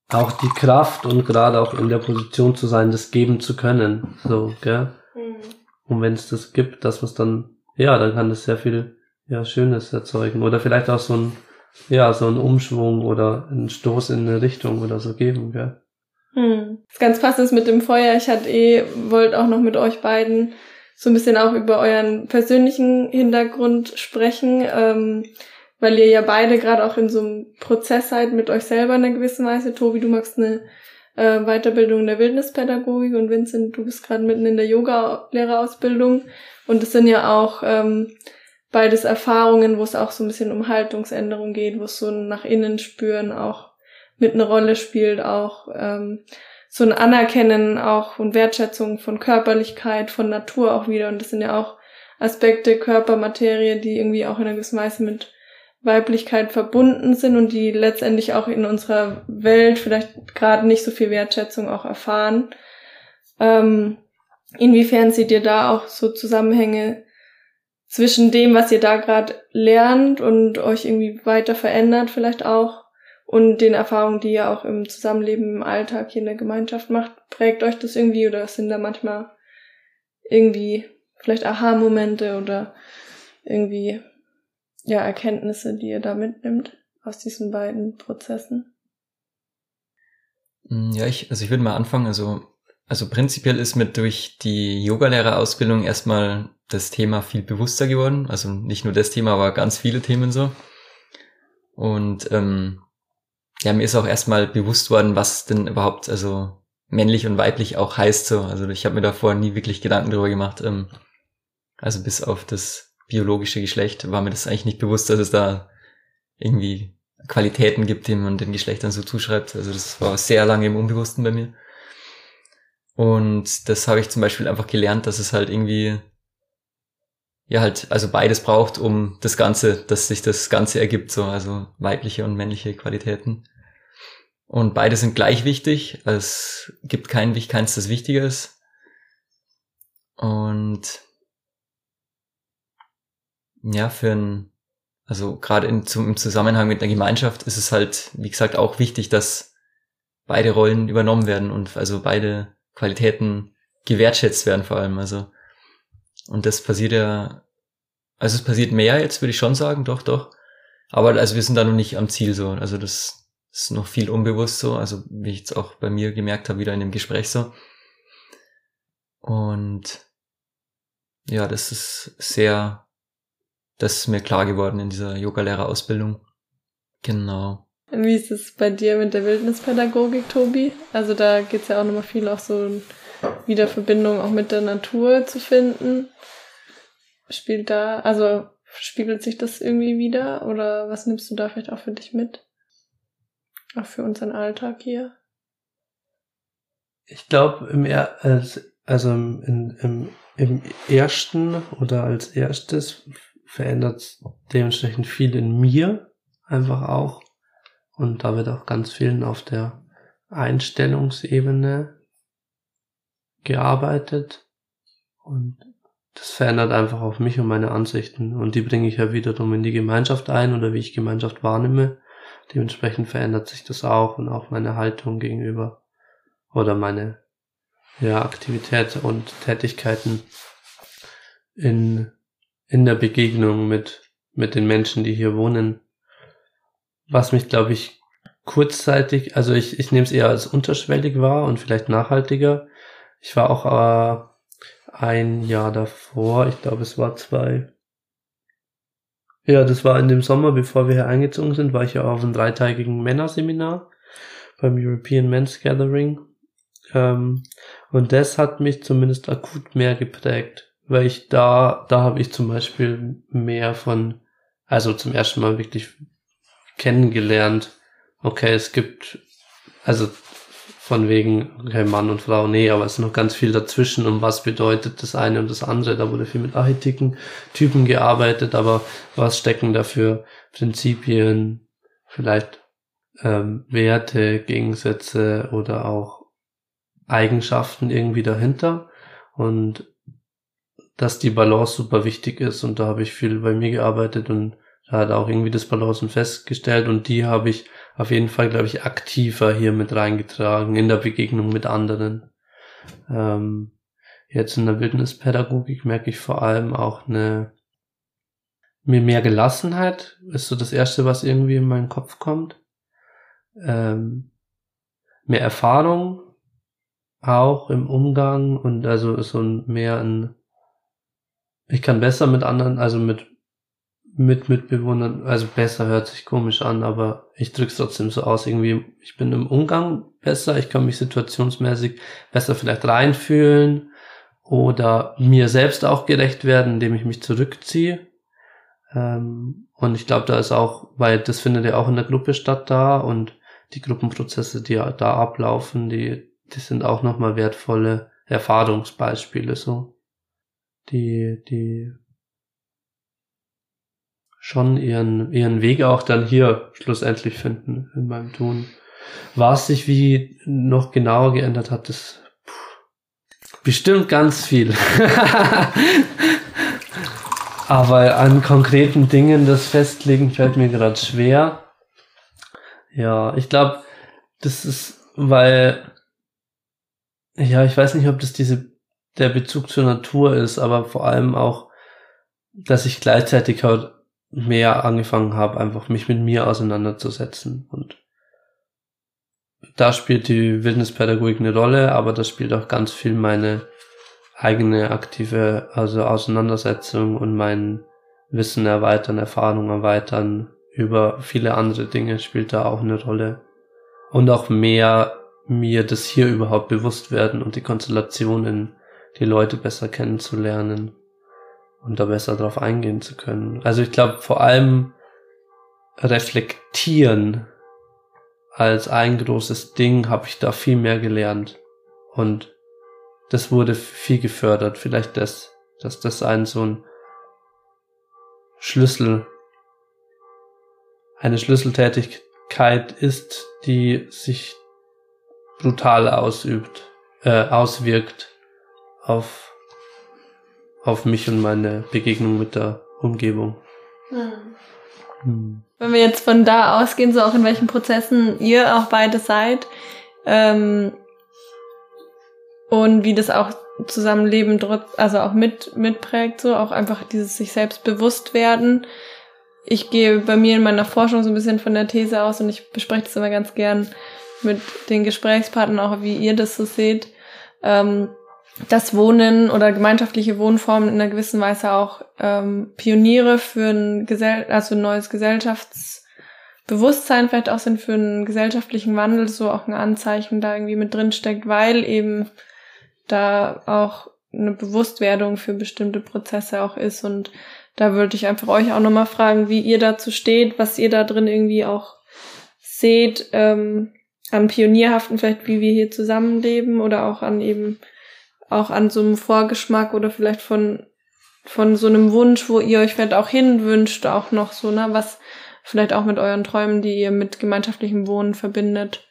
auch die Kraft und gerade auch in der Position zu sein, das geben zu können. So, gell? Mhm. Und wenn es das gibt, dass man es dann, ja, dann kann das sehr viel ja, Schönes erzeugen. Oder vielleicht auch so ein, ja, so ein Umschwung oder ein Stoß in eine Richtung oder so geben, gell? Hm. Ganz passend mit dem Feuer. Ich hatte eh, wollte auch noch mit euch beiden so ein bisschen auch über euren persönlichen Hintergrund sprechen. Ähm, weil ihr ja beide gerade auch in so einem Prozess seid mit euch selber in einer gewissen Weise. Tobi, du machst eine äh, Weiterbildung in der Wildnispädagogik und Vincent, du bist gerade mitten in der Yoga-Lehrerausbildung. Und es sind ja auch ähm, beides Erfahrungen, wo es auch so ein bisschen um Haltungsänderung geht, wo es so ein nach innen spüren auch mit einer Rolle spielt, auch ähm, so ein Anerkennen auch und Wertschätzung von Körperlichkeit, von Natur auch wieder. Und das sind ja auch Aspekte Körpermaterie, die irgendwie auch in einer gewissen Weise mit Weiblichkeit verbunden sind und die letztendlich auch in unserer Welt vielleicht gerade nicht so viel Wertschätzung auch erfahren. Ähm, inwiefern seht ihr da auch so Zusammenhänge zwischen dem, was ihr da gerade lernt und euch irgendwie weiter verändert vielleicht auch und den Erfahrungen, die ihr auch im Zusammenleben im Alltag hier in der Gemeinschaft macht? Prägt euch das irgendwie oder sind da manchmal irgendwie vielleicht Aha-Momente oder irgendwie ja, Erkenntnisse, die ihr da mitnimmt aus diesen beiden Prozessen? Mm, ja, ich, also ich würde mal anfangen. Also, also prinzipiell ist mir durch die Yogalehrerausbildung erstmal das Thema viel bewusster geworden. Also nicht nur das Thema, aber ganz viele Themen so. Und ähm, ja, mir ist auch erstmal bewusst worden, was denn überhaupt also männlich und weiblich auch heißt so. Also ich habe mir davor nie wirklich Gedanken darüber gemacht. Ähm, also bis auf das biologische Geschlecht war mir das eigentlich nicht bewusst, dass es da irgendwie Qualitäten gibt, die man den Geschlechtern so zuschreibt. Also das war sehr lange im Unbewussten bei mir. Und das habe ich zum Beispiel einfach gelernt, dass es halt irgendwie, ja halt, also beides braucht, um das Ganze, dass sich das Ganze ergibt, so, also weibliche und männliche Qualitäten. Und beide sind gleich wichtig. Es gibt kein, keins, das wichtiger ist. Und ja, für ein, also gerade im Zusammenhang mit einer Gemeinschaft ist es halt, wie gesagt, auch wichtig, dass beide Rollen übernommen werden und also beide Qualitäten gewertschätzt werden vor allem. Also, und das passiert ja, also es passiert mehr jetzt, würde ich schon sagen, doch, doch. Aber also wir sind da noch nicht am Ziel so. Also das ist noch viel unbewusst so, also wie ich jetzt auch bei mir gemerkt habe, wieder in dem Gespräch so. Und ja, das ist sehr das ist mir klar geworden in dieser Yogalehrerausbildung. Genau. Wie ist es bei dir mit der Wildnispädagogik, Tobi? Also da geht's ja auch nochmal viel auch so wieder Verbindung auch mit der Natur zu finden. Spielt da, also spiegelt sich das irgendwie wieder oder was nimmst du da vielleicht auch für dich mit? Auch für unseren Alltag hier. Ich glaube, im er also im, im, im ersten oder als erstes verändert dementsprechend viel in mir einfach auch. Und da wird auch ganz vielen auf der Einstellungsebene gearbeitet. Und das verändert einfach auch mich und meine Ansichten. Und die bringe ich ja wiederum in die Gemeinschaft ein oder wie ich Gemeinschaft wahrnehme. Dementsprechend verändert sich das auch und auch meine Haltung gegenüber oder meine ja, Aktivität und Tätigkeiten in, in der Begegnung mit, mit den Menschen, die hier wohnen. Was mich, glaube ich, kurzzeitig, also ich, ich nehme es eher als unterschwellig wahr und vielleicht nachhaltiger. Ich war auch äh, ein Jahr davor, ich glaube es war zwei. Ja, das war in dem Sommer, bevor wir hier eingezogen sind, war ich ja auf einem dreitägigen Männerseminar beim European Men's Gathering. Ähm, und das hat mich zumindest akut mehr geprägt, weil ich da, da habe ich zum Beispiel mehr von, also zum ersten Mal wirklich kennengelernt, okay, es gibt, also von wegen, okay, Mann und Frau, nee, aber es ist noch ganz viel dazwischen und was bedeutet das eine und das andere. Da wurde viel mit Archetypen, Typen gearbeitet, aber was stecken dafür Prinzipien, vielleicht ähm, Werte, Gegensätze oder auch Eigenschaften irgendwie dahinter und dass die Balance super wichtig ist und da habe ich viel bei mir gearbeitet und da hat auch irgendwie das Balancen festgestellt und die habe ich auf jeden Fall, glaube ich, aktiver hier mit reingetragen in der Begegnung mit anderen. Ähm, jetzt in der Wildnispädagogik merke ich vor allem auch eine mir mehr Gelassenheit ist so das erste, was irgendwie in meinen Kopf kommt. Ähm, mehr Erfahrung auch im Umgang und also so ein mehr ein ich kann besser mit anderen, also mit mit Mitbewohnern, also besser hört sich komisch an, aber ich drück's trotzdem so aus, irgendwie, ich bin im Umgang besser, ich kann mich situationsmäßig besser vielleicht reinfühlen oder mir selbst auch gerecht werden, indem ich mich zurückziehe. Ähm, und ich glaube, da ist auch, weil das findet ja auch in der Gruppe statt da und die Gruppenprozesse, die da ablaufen, die, die sind auch nochmal wertvolle Erfahrungsbeispiele so. Die, die schon ihren, ihren Weg auch dann hier schlussendlich finden in meinem Tun. Was sich wie noch genauer geändert hat, ist bestimmt ganz viel. Aber an konkreten Dingen das festlegen fällt mir gerade schwer. Ja, ich glaube, das ist, weil, ja, ich weiß nicht, ob das diese, der Bezug zur Natur ist, aber vor allem auch, dass ich gleichzeitig halt mehr angefangen habe, einfach mich mit mir auseinanderzusetzen. Und da spielt die Wildnispädagogik eine Rolle, aber das spielt auch ganz viel meine eigene aktive, also Auseinandersetzung und mein Wissen erweitern, Erfahrung erweitern über viele andere Dinge spielt da auch eine Rolle. Und auch mehr mir das hier überhaupt bewusst werden und die Konstellationen, die Leute besser kennenzulernen und da besser drauf eingehen zu können. Also ich glaube vor allem reflektieren als ein großes Ding habe ich da viel mehr gelernt und das wurde viel gefördert. Vielleicht das, dass das ein so ein Schlüssel, eine Schlüsseltätigkeit ist, die sich brutal ausübt, äh, auswirkt auf auf mich und meine Begegnung mit der Umgebung. Hm. Hm. Wenn wir jetzt von da ausgehen, so auch in welchen Prozessen ihr auch beide seid ähm, und wie das auch Zusammenleben also auch mit mitprägt, so auch einfach dieses sich selbst bewusst werden. Ich gehe bei mir in meiner Forschung so ein bisschen von der These aus und ich bespreche das immer ganz gern mit den Gesprächspartnern auch, wie ihr das so seht. Ähm, das Wohnen oder gemeinschaftliche Wohnformen in einer gewissen Weise auch ähm, Pioniere für ein, Gesell also ein neues Gesellschaftsbewusstsein vielleicht auch sind für einen gesellschaftlichen Wandel, so auch ein Anzeichen da irgendwie mit drin steckt, weil eben da auch eine Bewusstwerdung für bestimmte Prozesse auch ist. Und da würde ich einfach euch auch nochmal fragen, wie ihr dazu steht, was ihr da drin irgendwie auch seht, ähm, an Pionierhaften vielleicht, wie wir hier zusammenleben oder auch an eben, auch an so einem Vorgeschmack oder vielleicht von, von so einem Wunsch, wo ihr euch vielleicht auch hinwünscht, auch noch so, ne, was vielleicht auch mit euren Träumen, die ihr mit gemeinschaftlichem Wohnen verbindet,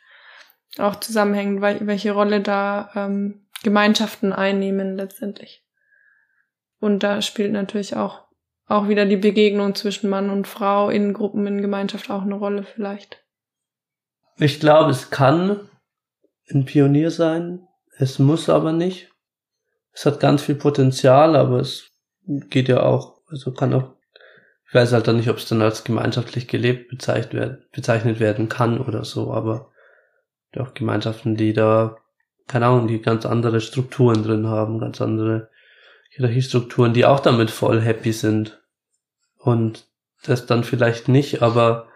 auch zusammenhängt, welche Rolle da ähm, Gemeinschaften einnehmen letztendlich. Und da spielt natürlich auch, auch wieder die Begegnung zwischen Mann und Frau in Gruppen, in Gemeinschaft auch eine Rolle vielleicht. Ich glaube, es kann ein Pionier sein. Es muss aber nicht. Es hat ganz viel Potenzial, aber es geht ja auch, also kann auch, ich weiß halt dann nicht, ob es dann als gemeinschaftlich gelebt bezeichnet werden, bezeichnet werden kann oder so, aber auch Gemeinschaften, die da, keine Ahnung, die ganz andere Strukturen drin haben, ganz andere Hierarchiestrukturen, die auch damit voll happy sind. Und das dann vielleicht nicht, aber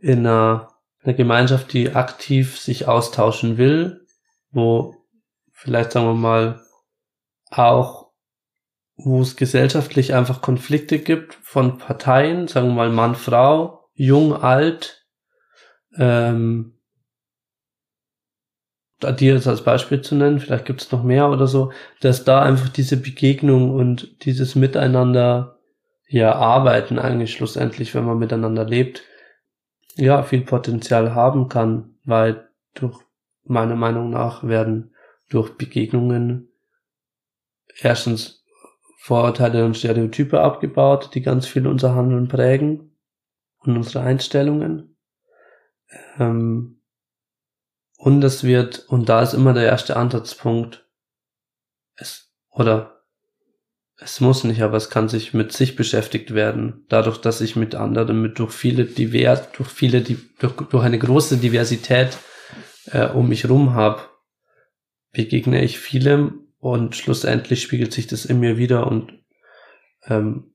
in einer, einer Gemeinschaft, die aktiv sich austauschen will, wo vielleicht sagen wir mal auch, wo es gesellschaftlich einfach Konflikte gibt von Parteien, sagen wir mal Mann, Frau, jung, alt, ähm, die jetzt als Beispiel zu nennen, vielleicht gibt es noch mehr oder so, dass da einfach diese Begegnung und dieses Miteinander ja arbeiten eigentlich schlussendlich, wenn man miteinander lebt, ja, viel Potenzial haben kann, weil durch meiner Meinung nach werden durch Begegnungen erstens Vorurteile und Stereotype abgebaut, die ganz viel unser Handeln prägen und unsere Einstellungen. Ähm, und es wird, und da ist immer der erste Ansatzpunkt, es, oder es muss nicht, aber es kann sich mit sich beschäftigt werden. Dadurch, dass ich mit anderen, mit durch viele divers, durch viele, durch, durch eine große Diversität äh, um mich rum habe, begegne ich vielem und schlussendlich spiegelt sich das in mir wieder und ähm,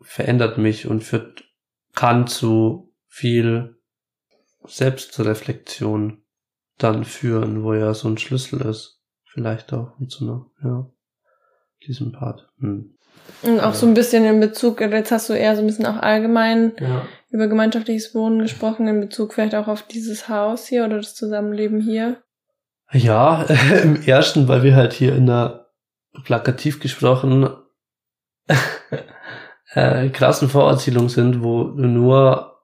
verändert mich und führt, kann zu viel Selbstreflexion dann führen, wo ja so ein Schlüssel ist. Vielleicht auch und so einer, ja, diesem Part. Hm. Und auch ja. so ein bisschen in Bezug, jetzt hast du eher so ein bisschen auch allgemein ja. über gemeinschaftliches Wohnen gesprochen, in Bezug vielleicht auch auf dieses Haus hier oder das Zusammenleben hier. Ja, im ersten, weil wir halt hier in der plakativ gesprochen äh, krassen Vorerzählung sind, wo nur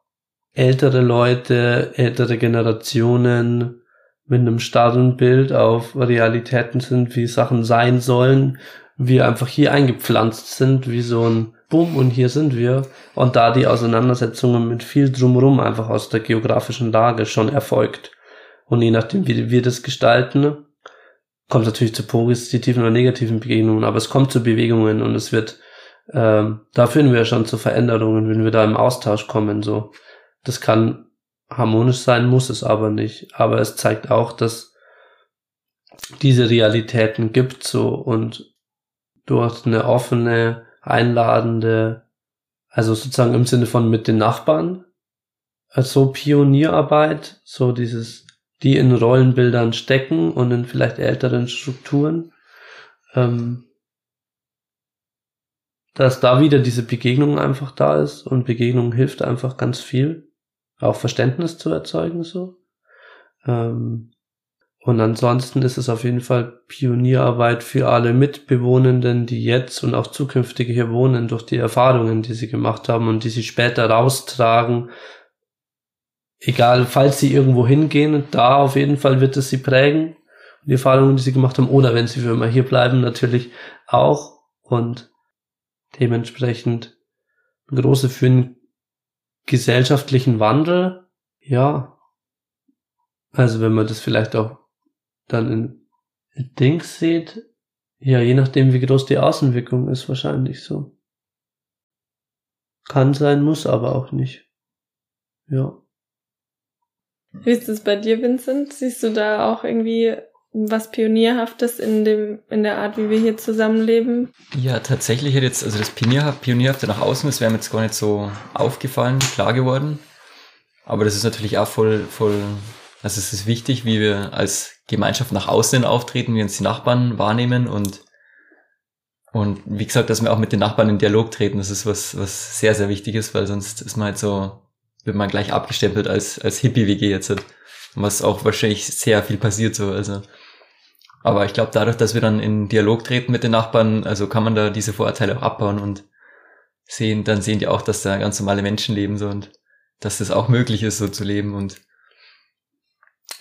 ältere Leute, ältere Generationen mit einem starren Bild auf Realitäten sind, wie Sachen sein sollen, wir einfach hier eingepflanzt sind, wie so ein Bumm und hier sind wir. Und da die Auseinandersetzungen mit viel drumherum einfach aus der geografischen Lage schon erfolgt. Und je nachdem, wie wir das gestalten, kommt es natürlich zu positiven oder negativen Begegnungen, aber es kommt zu Bewegungen und es wird, ähm, da führen wir schon zu Veränderungen, wenn wir da im Austausch kommen, so. Das kann harmonisch sein muss es aber nicht. Aber es zeigt auch, dass diese Realitäten gibt so und du hast eine offene, einladende, also sozusagen im Sinne von mit den Nachbarn, also Pionierarbeit, so dieses, die in Rollenbildern stecken und in vielleicht älteren Strukturen, ähm, dass da wieder diese Begegnung einfach da ist und Begegnung hilft einfach ganz viel auch Verständnis zu erzeugen, so. Ähm, und ansonsten ist es auf jeden Fall Pionierarbeit für alle Mitbewohnenden, die jetzt und auch zukünftige hier wohnen, durch die Erfahrungen, die sie gemacht haben und die sie später raustragen. Egal, falls sie irgendwo hingehen, da auf jeden Fall wird es sie prägen. Die Erfahrungen, die sie gemacht haben, oder wenn sie für immer hier bleiben, natürlich auch. Und dementsprechend große für einen gesellschaftlichen Wandel, ja. Also wenn man das vielleicht auch dann in Dings sieht, ja, je nachdem, wie groß die Außenwirkung ist, wahrscheinlich so. Kann sein, muss aber auch nicht. Ja. Wie ist es bei dir, Vincent? Siehst du da auch irgendwie was Pionierhaftes in dem, in der Art, wie wir hier zusammenleben? Ja, tatsächlich hat jetzt, also das Pionierhaft, Pionierhafte nach außen, das wäre mir jetzt gar nicht so aufgefallen, klar geworden. Aber das ist natürlich auch voll, voll, also es ist wichtig, wie wir als Gemeinschaft nach außen auftreten, wie uns die Nachbarn wahrnehmen und, und wie gesagt, dass wir auch mit den Nachbarn in Dialog treten, das ist was, was sehr, sehr wichtig ist, weil sonst ist man halt so wird man gleich abgestempelt als, als Hippie-WG jetzt. Was auch wahrscheinlich sehr viel passiert so, also. Aber ich glaube, dadurch, dass wir dann in Dialog treten mit den Nachbarn, also kann man da diese Vorurteile auch abbauen und sehen, dann sehen die auch, dass da ganz normale Menschen leben so und dass das auch möglich ist, so zu leben und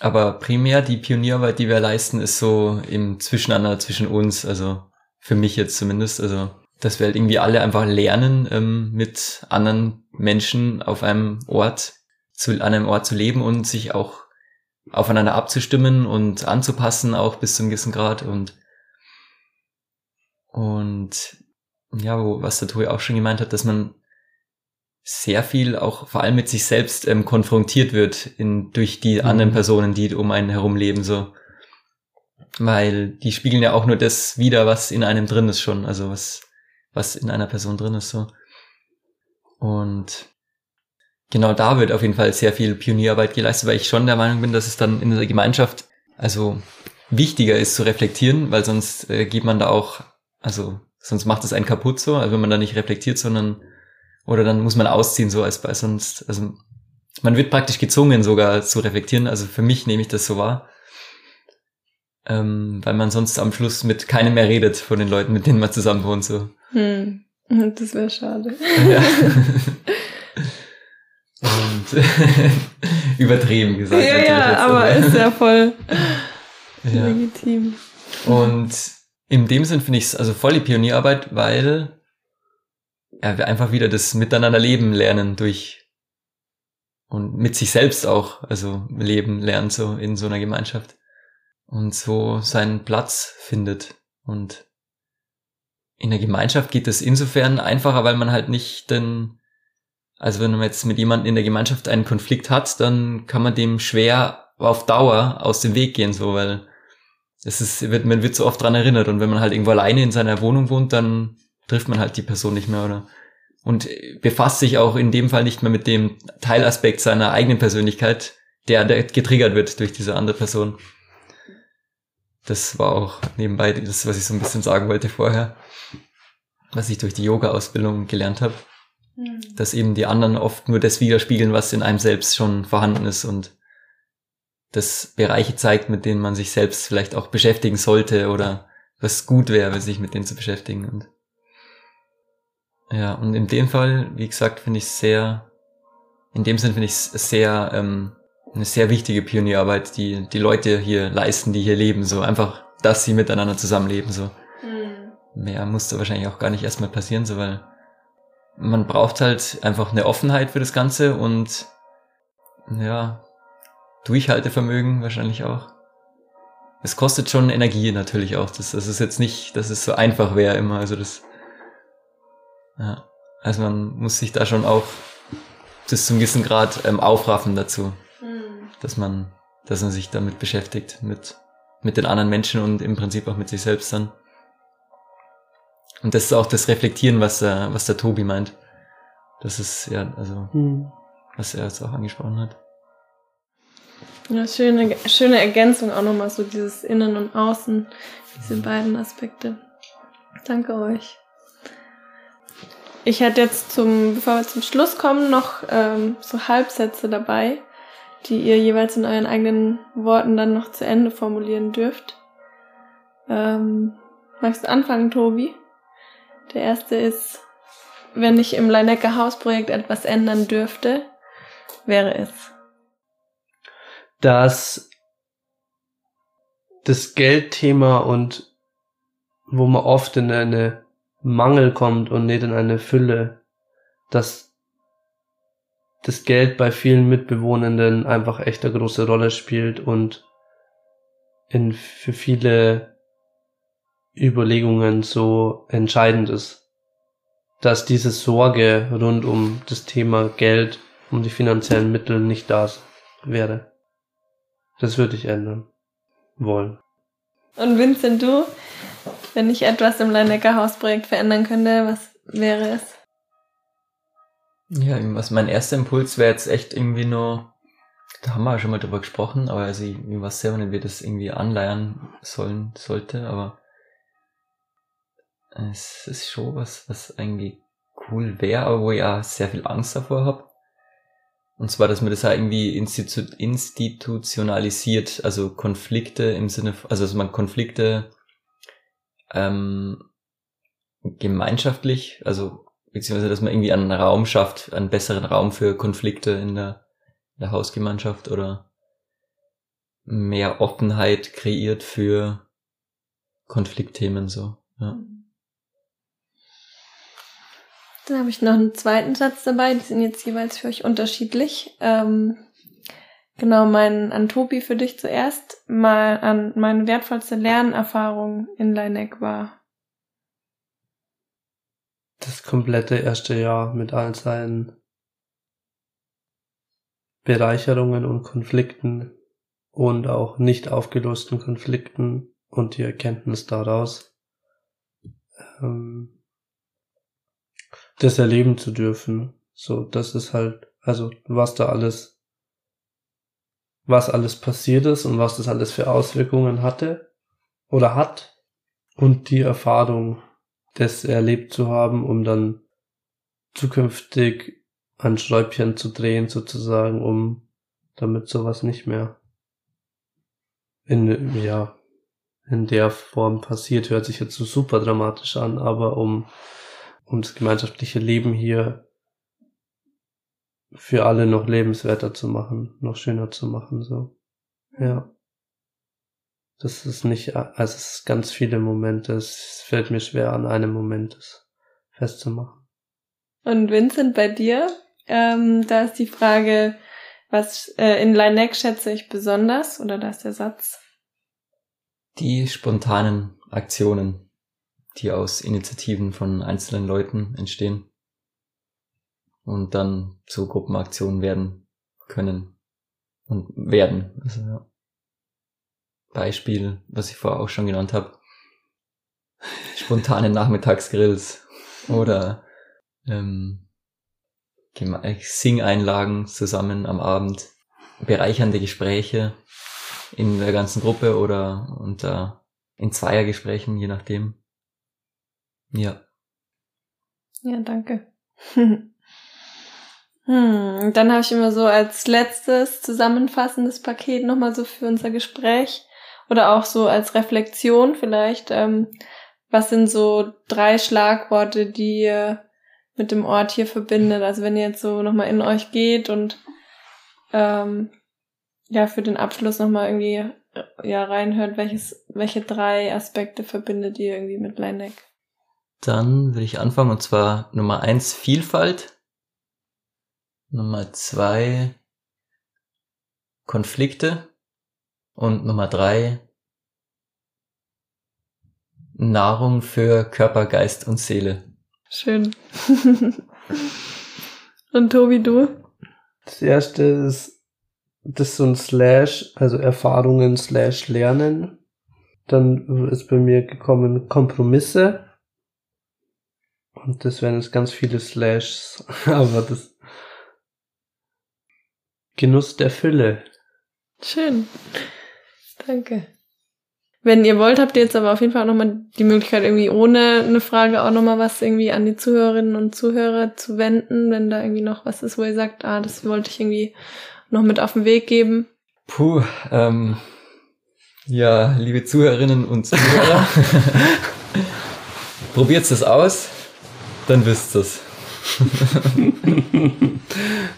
aber primär die Pionierarbeit, die wir leisten, ist so im Zwischeneinander zwischen uns, also für mich jetzt zumindest, also dass wir halt irgendwie alle einfach lernen, ähm, mit anderen Menschen auf einem Ort zu, an einem Ort zu leben und sich auch aufeinander abzustimmen und anzupassen, auch bis zum gewissen Grad und und ja, wo, was der Tobi auch schon gemeint hat, dass man sehr viel auch vor allem mit sich selbst ähm, konfrontiert wird in, durch die mhm. anderen Personen, die um einen herum leben, so. Weil die spiegeln ja auch nur das wieder, was in einem drin ist schon, also was, was in einer Person drin ist, so. Und genau da wird auf jeden Fall sehr viel Pionierarbeit geleistet, weil ich schon der Meinung bin, dass es dann in der Gemeinschaft, also wichtiger ist zu reflektieren, weil sonst äh, geht man da auch, also sonst macht es einen kaputt so, also wenn man da nicht reflektiert, sondern oder dann muss man ausziehen, so als bei sonst, also man wird praktisch gezwungen sogar zu reflektieren. Also für mich nehme ich das so wahr. Ähm, weil man sonst am Schluss mit keinem mehr redet von den Leuten, mit denen man zusammen wohnt. So. Hm. Das wäre schade. Ja. Und übertrieben gesagt. Ja, ja, aber ist ja voll ja. legitim. Und in dem Sinn finde ich es also voll die Pionierarbeit, weil ja, wir einfach wieder das Miteinanderleben lernen durch und mit sich selbst auch, also leben lernen so in so einer Gemeinschaft und so seinen Platz findet und in der Gemeinschaft geht es insofern einfacher, weil man halt nicht den, also wenn man jetzt mit jemandem in der Gemeinschaft einen Konflikt hat, dann kann man dem schwer auf Dauer aus dem Weg gehen, so, weil es ist, wird, man wird so oft dran erinnert und wenn man halt irgendwo alleine in seiner Wohnung wohnt, dann trifft man halt die Person nicht mehr oder und befasst sich auch in dem Fall nicht mehr mit dem Teilaspekt seiner eigenen Persönlichkeit, der, der getriggert wird durch diese andere Person. Das war auch nebenbei das, was ich so ein bisschen sagen wollte vorher, was ich durch die Yoga-Ausbildung gelernt habe, mhm. dass eben die anderen oft nur das widerspiegeln, was in einem selbst schon vorhanden ist und das Bereiche zeigt, mit denen man sich selbst vielleicht auch beschäftigen sollte oder was gut wäre, sich mit denen zu beschäftigen. Und ja, und in dem Fall, wie gesagt, finde ich sehr, in dem Sinn finde ich es sehr, ähm, eine sehr wichtige Pionierarbeit, die die Leute hier leisten, die hier leben, so einfach, dass sie miteinander zusammenleben, so. Mehr musste wahrscheinlich auch gar nicht erstmal passieren, so, weil man braucht halt einfach eine Offenheit für das Ganze und, ja, Durchhaltevermögen wahrscheinlich auch. Es kostet schon Energie natürlich auch. Das, das ist jetzt nicht, dass es so einfach wäre immer. Also das ja. Also man muss sich da schon auch bis zum gewissen Grad ähm, aufraffen dazu, mhm. dass man, dass man sich damit beschäftigt, mit, mit den anderen Menschen und im Prinzip auch mit sich selbst dann. Und das ist auch das Reflektieren, was, äh, was der Tobi meint. Das ist ja, also, mhm. was er jetzt auch angesprochen hat. Ja, schöne, schöne Ergänzung auch nochmal so dieses Innen und Außen, diese beiden Aspekte. Danke euch. Ich hätte jetzt zum, bevor wir zum Schluss kommen, noch ähm, so Halbsätze dabei, die ihr jeweils in euren eigenen Worten dann noch zu Ende formulieren dürft. Ähm, magst du anfangen, Tobi? Der erste ist, wenn ich im Leinecker Hausprojekt etwas ändern dürfte, wäre es. Dass das Geldthema und wo man oft in eine Mangel kommt und nicht in eine Fülle, dass das Geld bei vielen Mitbewohnenden einfach echt eine große Rolle spielt und in, für viele Überlegungen so entscheidend ist, dass diese Sorge rund um das Thema Geld, um die finanziellen Mittel nicht da wäre. Das würde ich ändern wollen. Und Vincent, du? Wenn ich etwas im Leinecker-Hausprojekt verändern könnte, was wäre es? Ja, was mein erster Impuls wäre jetzt echt irgendwie nur, da haben wir ja schon mal drüber gesprochen, aber also ich weiß selber nicht, wie das irgendwie anleiern sollen sollte, aber es ist schon was, was eigentlich cool wäre, aber wo ich auch sehr viel Angst davor habe. Und zwar, dass man das auch irgendwie institu institutionalisiert, also Konflikte im Sinne, also dass man Konflikte ähm, gemeinschaftlich, also beziehungsweise dass man irgendwie einen Raum schafft, einen besseren Raum für Konflikte in der, in der Hausgemeinschaft oder mehr Offenheit kreiert für Konfliktthemen so. Ja. Dann habe ich noch einen zweiten Satz dabei, die sind jetzt jeweils für euch unterschiedlich. Ähm, genau, mein Antopi für dich zuerst. Mal an meine wertvollste Lernerfahrung in Leineck war. Das komplette erste Jahr mit all seinen Bereicherungen und Konflikten und auch nicht aufgelösten Konflikten und die Erkenntnis daraus. Ähm, das erleben zu dürfen. So, das ist halt, also was da alles, was alles passiert ist und was das alles für Auswirkungen hatte oder hat und die Erfahrung, das erlebt zu haben, um dann zukünftig ein Schräubchen zu drehen sozusagen, um damit sowas nicht mehr in, ja, in der Form passiert, hört sich jetzt so super dramatisch an, aber um um das gemeinschaftliche Leben hier für alle noch lebenswerter zu machen, noch schöner zu machen, so. Ja. Das ist nicht, also es ist ganz viele Momente, es fällt mir schwer, an einem Moment das festzumachen. Und Vincent, bei dir, ähm, da ist die Frage, was äh, in Leineck schätze ich besonders, oder da ist der Satz? Die spontanen Aktionen, die aus Initiativen von einzelnen Leuten entstehen und dann zu Gruppenaktionen werden können und werden. Also, ja. Beispiel, was ich vorher auch schon genannt habe. Spontane Nachmittagsgrills oder ähm, Sing-Einlagen zusammen am Abend, bereichernde Gespräche in der ganzen Gruppe oder unter in Zweiergesprächen, je nachdem. Ja. Ja, danke. hm, dann habe ich immer so als letztes zusammenfassendes Paket nochmal so für unser Gespräch oder auch so als Reflexion vielleicht. Ähm, was sind so drei Schlagworte, die ihr mit dem Ort hier verbindet? Also wenn ihr jetzt so nochmal in euch geht und ähm, ja für den Abschluss nochmal irgendwie äh, ja reinhört, welches, welche drei Aspekte verbindet ihr irgendwie mit Leineck? Dann würde ich anfangen und zwar Nummer eins Vielfalt, Nummer zwei Konflikte und Nummer drei Nahrung für Körper, Geist und Seele. Schön. und Tobi, du? Das erste ist, das ist so ein Slash, also Erfahrungen slash Lernen. Dann ist bei mir gekommen Kompromisse. Und das wären jetzt ganz viele Slashs, aber das Genuss der Fülle. Schön. Danke. Wenn ihr wollt, habt ihr jetzt aber auf jeden Fall auch nochmal die Möglichkeit, irgendwie ohne eine Frage auch nochmal was irgendwie an die Zuhörerinnen und Zuhörer zu wenden, wenn da irgendwie noch was ist, wo ihr sagt, ah, das wollte ich irgendwie noch mit auf den Weg geben. Puh, ähm, ja, liebe Zuhörerinnen und Zuhörer, probiert es aus dann wisst es.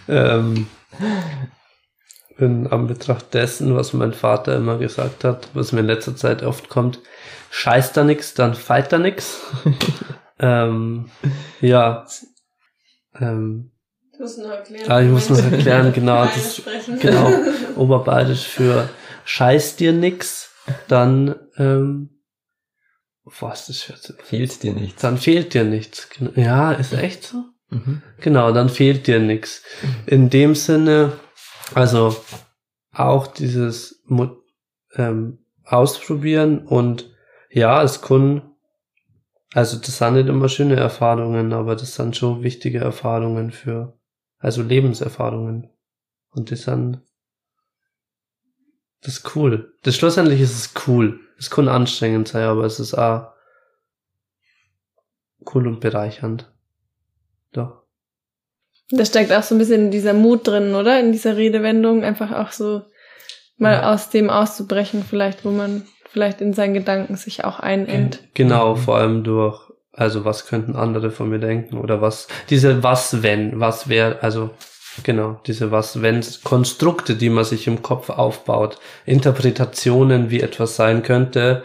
ähm, in Anbetracht dessen, was mein Vater immer gesagt hat, was mir in letzter Zeit oft kommt, scheiß da nix, dann fight da nix. ähm, ja. Ähm, du musst noch erklären. Ah, ich muss noch erklären, genau. Das, genau. Oberbayerisch für scheiß dir nix, dann ähm, was das für Fehlt dir nichts. Dann fehlt dir nichts. Ja, ist echt so? Mhm. Genau, dann fehlt dir nichts. In dem Sinne, also auch dieses ähm, Ausprobieren und ja, es kann, also das sind nicht immer schöne Erfahrungen, aber das sind schon wichtige Erfahrungen für, also Lebenserfahrungen. Und das sind, das ist cool. Das schlussendlich ist es cool. Es kann anstrengend sein, aber es ist auch cool und bereichernd. Doch. Da steckt auch so ein bisschen dieser Mut drin, oder? In dieser Redewendung, einfach auch so mal ja. aus dem auszubrechen, vielleicht, wo man vielleicht in seinen Gedanken sich auch einengt. Genau, vor allem durch, also was könnten andere von mir denken oder was, diese was wenn, was wäre, also genau, diese was wenn Konstrukte, die man sich im Kopf aufbaut, Interpretationen, wie etwas sein könnte,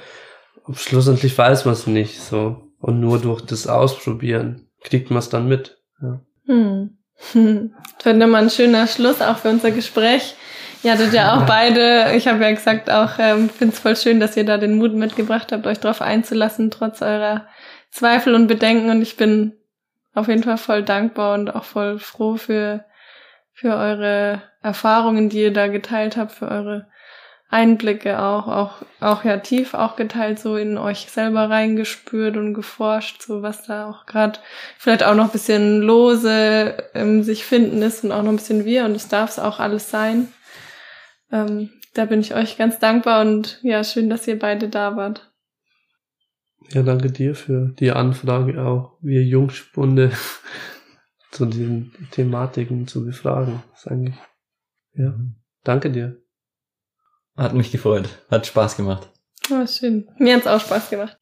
schlussendlich weiß man es nicht so. Und nur durch das Ausprobieren kriegt man es dann mit. Ja. Hm. Hm. Das wird nochmal ein schöner Schluss auch für unser Gespräch. Ihr hattet ja auch beide, ich habe ja gesagt, auch ähm, finde es voll schön, dass ihr da den Mut mitgebracht habt, euch darauf einzulassen, trotz eurer Zweifel und Bedenken. Und ich bin auf jeden Fall voll dankbar und auch voll froh für, für eure Erfahrungen, die ihr da geteilt habt, für eure Einblicke auch, auch, auch ja tief auch geteilt, so in euch selber reingespürt und geforscht, so was da auch gerade vielleicht auch noch ein bisschen lose ähm, sich finden ist und auch noch ein bisschen wir und es darf es auch alles sein. Ähm, da bin ich euch ganz dankbar und ja, schön, dass ihr beide da wart. Ja, danke dir für die Anfrage auch, wir Jungspunde zu diesen Thematiken zu befragen. Das ist eigentlich, ja, danke dir. Hat mich gefreut. Hat Spaß gemacht. Oh, schön. Mir hat's auch Spaß gemacht.